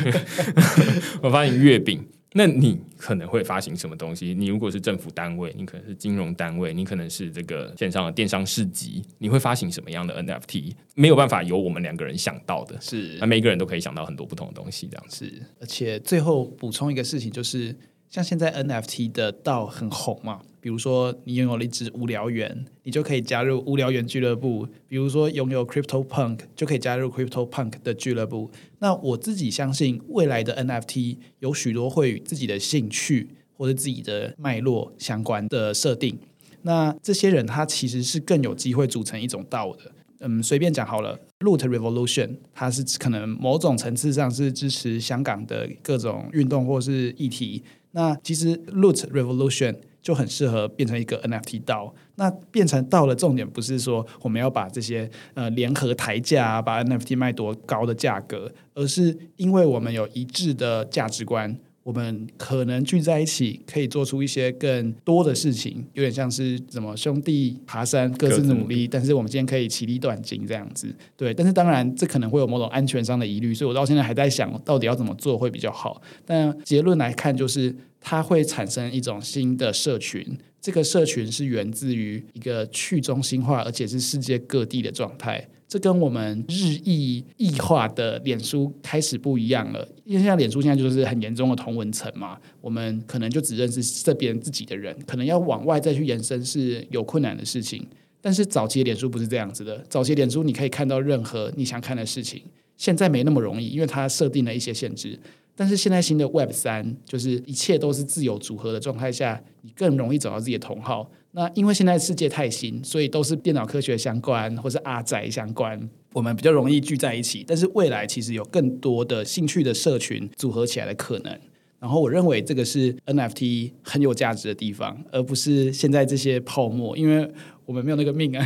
我发行月饼，那你可能会发行什么东西？你如果是政府单位，你可能是金融单位，你可能是这个线上的电商市集，你会发行什么样的 NFT？没有办法由我们两个人想到的，是那每一个人都可以想到很多不同的东西，这样子。是，而且最后补充一个事情，就是像现在 NFT 的道很红嘛，比如说你拥有了一只无聊猿，你就可以加入无聊猿俱乐部；比如说拥有 Crypto Punk，就可以加入 Crypto Punk 的俱乐部。那我自己相信，未来的 NFT 有许多会与自己的兴趣或者自己的脉络相关的设定。那这些人他其实是更有机会组成一种道的。嗯，随便讲好了，Root Revolution，它是可能某种层次上是支持香港的各种运动或是议题。那其实 Root Revolution 就很适合变成一个 NFT 道。那变成道的重点不是说我们要把这些呃联合抬价，把 NFT 卖多高的价格，而是因为我们有一致的价值观。我们可能聚在一起，可以做出一些更多的事情，有点像是什么兄弟爬山各自努力，但是我们今天可以其利断金这样子。对，但是当然这可能会有某种安全上的疑虑，所以我到现在还在想到底要怎么做会比较好。但结论来看，就是它会产生一种新的社群，这个社群是源自于一个去中心化，而且是世界各地的状态。这跟我们日益异化的脸书开始不一样了，因为现在脸书现在就是很严重的同文层嘛，我们可能就只认识这边自己的人，可能要往外再去延伸是有困难的事情。但是早期脸书不是这样子的，早期脸书你可以看到任何你想看的事情，现在没那么容易，因为它设定了一些限制。但是现在新的 Web 三就是一切都是自由组合的状态下，你更容易找到自己的同好。那因为现在世界太新，所以都是电脑科学相关或是阿宅相关，我们比较容易聚在一起。但是未来其实有更多的兴趣的社群组合起来的可能。然后我认为这个是 NFT 很有价值的地方，而不是现在这些泡沫，因为我们没有那个命啊，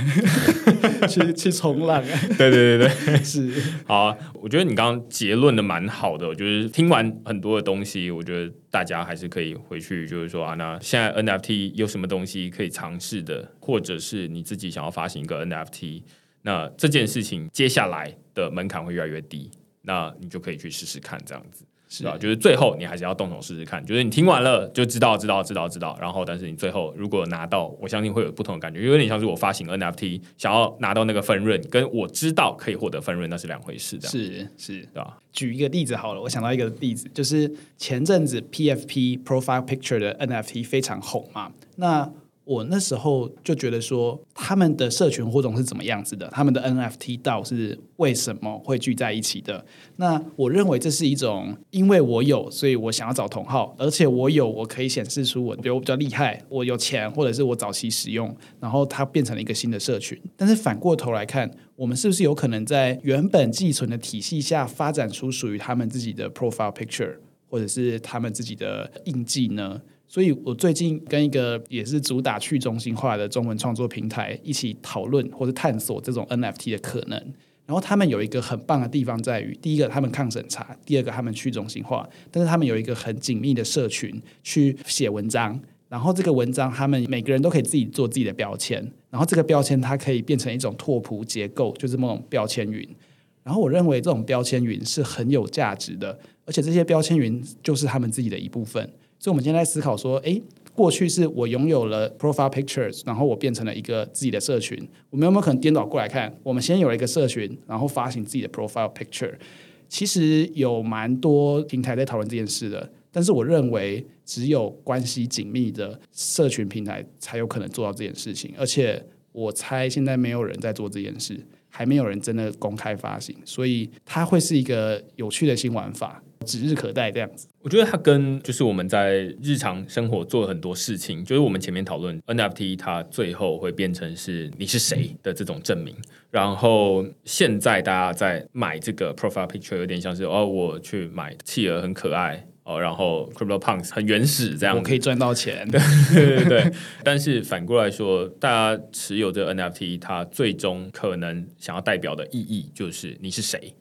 去去冲浪啊。对对对对，是好啊。我觉得你刚刚结论的蛮好的，我觉得听完很多的东西，我觉得大家还是可以回去，就是说啊，那现在 NFT 有什么东西可以尝试的，或者是你自己想要发行一个 NFT，那这件事情接下来的门槛会越来越低，那你就可以去试试看这样子。是吧？就是最后你还是要动手试试看。就是你听完了就知道，知道，知道，知道。然后，但是你最后如果拿到，我相信会有不同的感觉，有点像是我发行 NFT，想要拿到那个分润，跟我知道可以获得分润，那是两回事的。是是，对吧？举一个例子好了，我想到一个例子，就是前阵子 PFP Profile Picture 的 NFT 非常红嘛，那。我那时候就觉得说，他们的社群活动是怎么样子的？他们的 NFT 道是为什么会聚在一起的？那我认为这是一种，因为我有，所以我想要找同号，而且我有，我可以显示出我，比如我比较厉害，我有钱，或者是我早期使用，然后它变成了一个新的社群。但是反过头来看，我们是不是有可能在原本寄存的体系下发展出属于他们自己的 profile picture，或者是他们自己的印记呢？所以我最近跟一个也是主打去中心化的中文创作平台一起讨论或者探索这种 NFT 的可能。然后他们有一个很棒的地方在于，第一个他们抗审查，第二个他们去中心化，但是他们有一个很紧密的社群去写文章。然后这个文章他们每个人都可以自己做自己的标签，然后这个标签它可以变成一种拓扑结构，就是某种标签云。然后我认为这种标签云是很有价值的，而且这些标签云就是他们自己的一部分。所以，我们现在思考说，诶，过去是我拥有了 profile pictures，然后我变成了一个自己的社群。我们有没有可能颠倒过来看？我们先有了一个社群，然后发行自己的 profile picture。其实有蛮多平台在讨论这件事的，但是我认为只有关系紧密的社群平台才有可能做到这件事情。而且，我猜现在没有人在做这件事，还没有人真的公开发行，所以它会是一个有趣的新玩法。指日可待这样子，我觉得它跟就是我们在日常生活做很多事情，就是我们前面讨论 NFT，它最后会变成是你是谁的这种证明。然后现在大家在买这个 profile picture，有点像是哦，我去买企鹅很可爱哦，然后 crypto punks 很原始这样，我可以赚到钱。对对对。但是反过来说，大家持有这个 NFT，它最终可能想要代表的意义就是你是谁。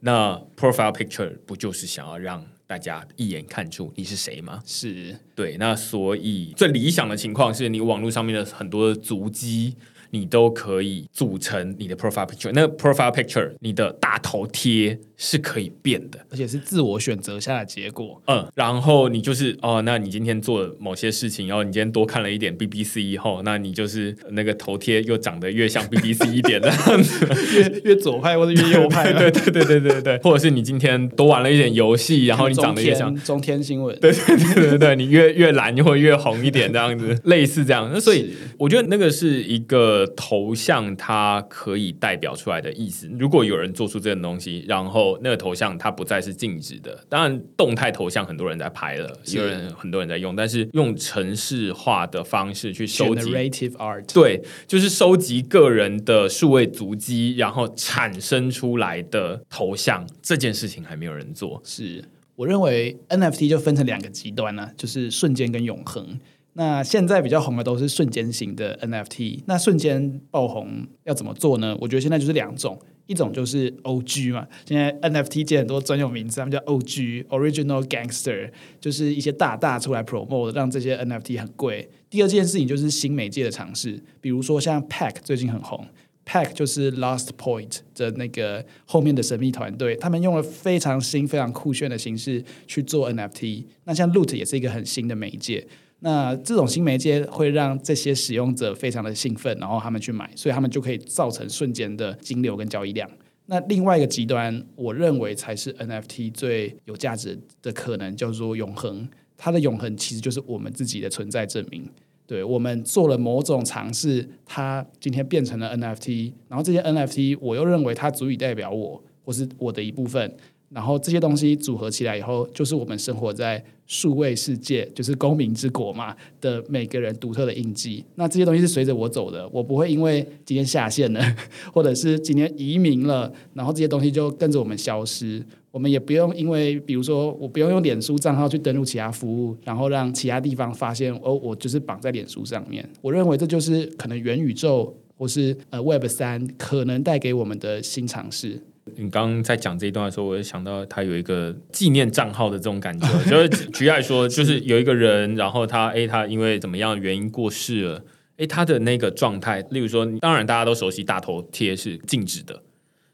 那 profile picture 不就是想要让大家一眼看出你是谁吗？是对。那所以最理想的情况是你网络上面的很多的足迹，你都可以组成你的 profile picture。那 profile picture 你的大头贴是可以变的，而且是自我选择下的结果。嗯，然后你就是哦，那你今天做了某些事情，然后你今天多看了一点 BBC 以后，那你就是那个头贴又长得越像 BBC 一点的样子，越越左派或者越右派，对对对对对对，或者是你今天多玩了一点游戏，然后你长得越像中天新闻，对对对对对，你越越蓝就会越红一点这样子，类似这样。那所以我觉得那个是一个头像，它可以代表出来的意思。如果有人做出这种东西，然后那个头像它不再是静止的，当然动态头像很多人在拍了，有人很多人在用，但是用城市化的方式去收集 art，对，就是收集个人的数位足迹，然后产生出来的头像，这件事情还没有人做。是我认为 NFT 就分成两个极端呢，就是瞬间跟永恒。那现在比较红的都是瞬间型的 NFT，那瞬间爆红要怎么做呢？我觉得现在就是两种。一种就是 O.G. 嘛，现在 N.F.T 界很多专有名词，他们叫 O.G.（Original Gangster），就是一些大大出来 promote，让这些 N.F.T 很贵。第二件事情就是新媒介的尝试，比如说像 Pack 最近很红，Pack 就是 Last Point 的那个后面的神秘团队，他们用了非常新、非常酷炫的形式去做 N.F.T。那像 Loot 也是一个很新的媒介。那这种新媒介会让这些使用者非常的兴奋，然后他们去买，所以他们就可以造成瞬间的金流跟交易量。那另外一个极端，我认为才是 NFT 最有价值的可能，叫做永恒。它的永恒其实就是我们自己的存在证明。对我们做了某种尝试，它今天变成了 NFT，然后这些 NFT 我又认为它足以代表我，或是我的一部分。然后这些东西组合起来以后，就是我们生活在数位世界，就是公民之国嘛的每个人独特的印记。那这些东西是随着我走的，我不会因为今天下线了，或者是今天移民了，然后这些东西就跟着我们消失。我们也不用因为，比如说，我不用用脸书账号去登录其他服务，然后让其他地方发现哦，我就是绑在脸书上面。我认为这就是可能元宇宙或是呃 Web 三可能带给我们的新尝试。你刚刚在讲这一段的时候，我就想到他有一个纪念账号的这种感觉，就是举例来说，就是有一个人，然后他哎，他因为怎么样原因过世了，哎，他的那个状态，例如说，当然大家都熟悉大头贴是静止的，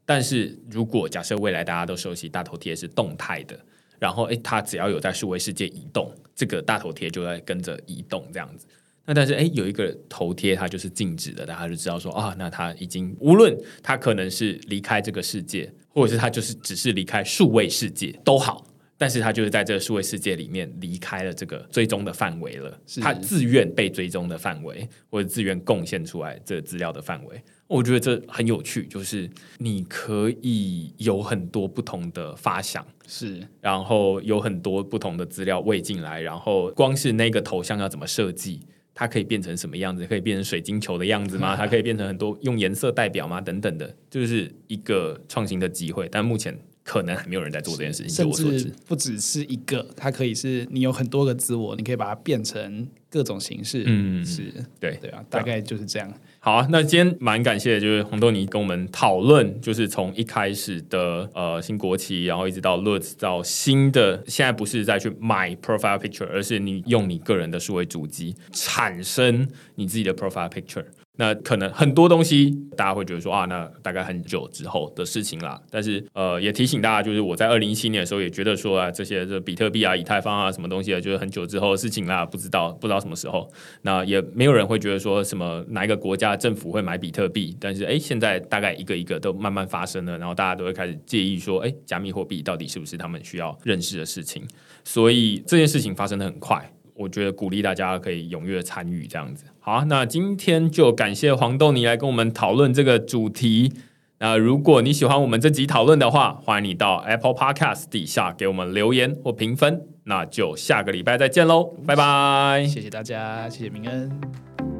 但是如果假设未来大家都熟悉大头贴是动态的，然后哎，他只要有在数位世界移动，这个大头贴就在跟着移动这样子。那但是哎，有一个头贴，它就是静止的，大家就知道说啊，那他已经无论他可能是离开这个世界，或者是他就是只是离开数位世界都好，但是他就是在这个数位世界里面离开了这个追踪的范围了，他自愿被追踪的范围，或者自愿贡献出来这个资料的范围，我觉得这很有趣，就是你可以有很多不同的发想，是，然后有很多不同的资料喂进来，然后光是那个头像要怎么设计。它可以变成什么样子？可以变成水晶球的样子吗？它可以变成很多用颜色代表吗？等等的，就是一个创新的机会。但目前可能还没有人在做这件事情。甚至不只是一个，它可以是你有很多个自我，你可以把它变成各种形式。嗯，是对对啊，大概就是这样。好啊，那今天蛮感谢，就是红豆泥跟我们讨论，就是从一开始的呃新国旗，然后一直到 Lutz 到新的，现在不是再去买 profile picture，而是你用你个人的数位主机产生你自己的 profile picture。那可能很多东西大家会觉得说啊，那大概很久之后的事情啦。但是呃，也提醒大家，就是我在二零一七年的时候也觉得说啊，这些这比特币啊、以太坊啊什么东西啊，就是很久之后的事情啦，不知道不知道什么时候。那也没有人会觉得说什么哪一个国家政府会买比特币。但是哎，现在大概一个一个都慢慢发生了，然后大家都会开始介意说，哎，加密货币到底是不是他们需要认识的事情？所以这件事情发生的很快。我觉得鼓励大家可以踊跃参与这样子。好，那今天就感谢黄豆泥来跟我们讨论这个主题。那如果你喜欢我们这集讨论的话，欢迎你到 Apple Podcast 底下给我们留言或评分。那就下个礼拜再见喽，拜拜！谢谢大家，谢谢明恩。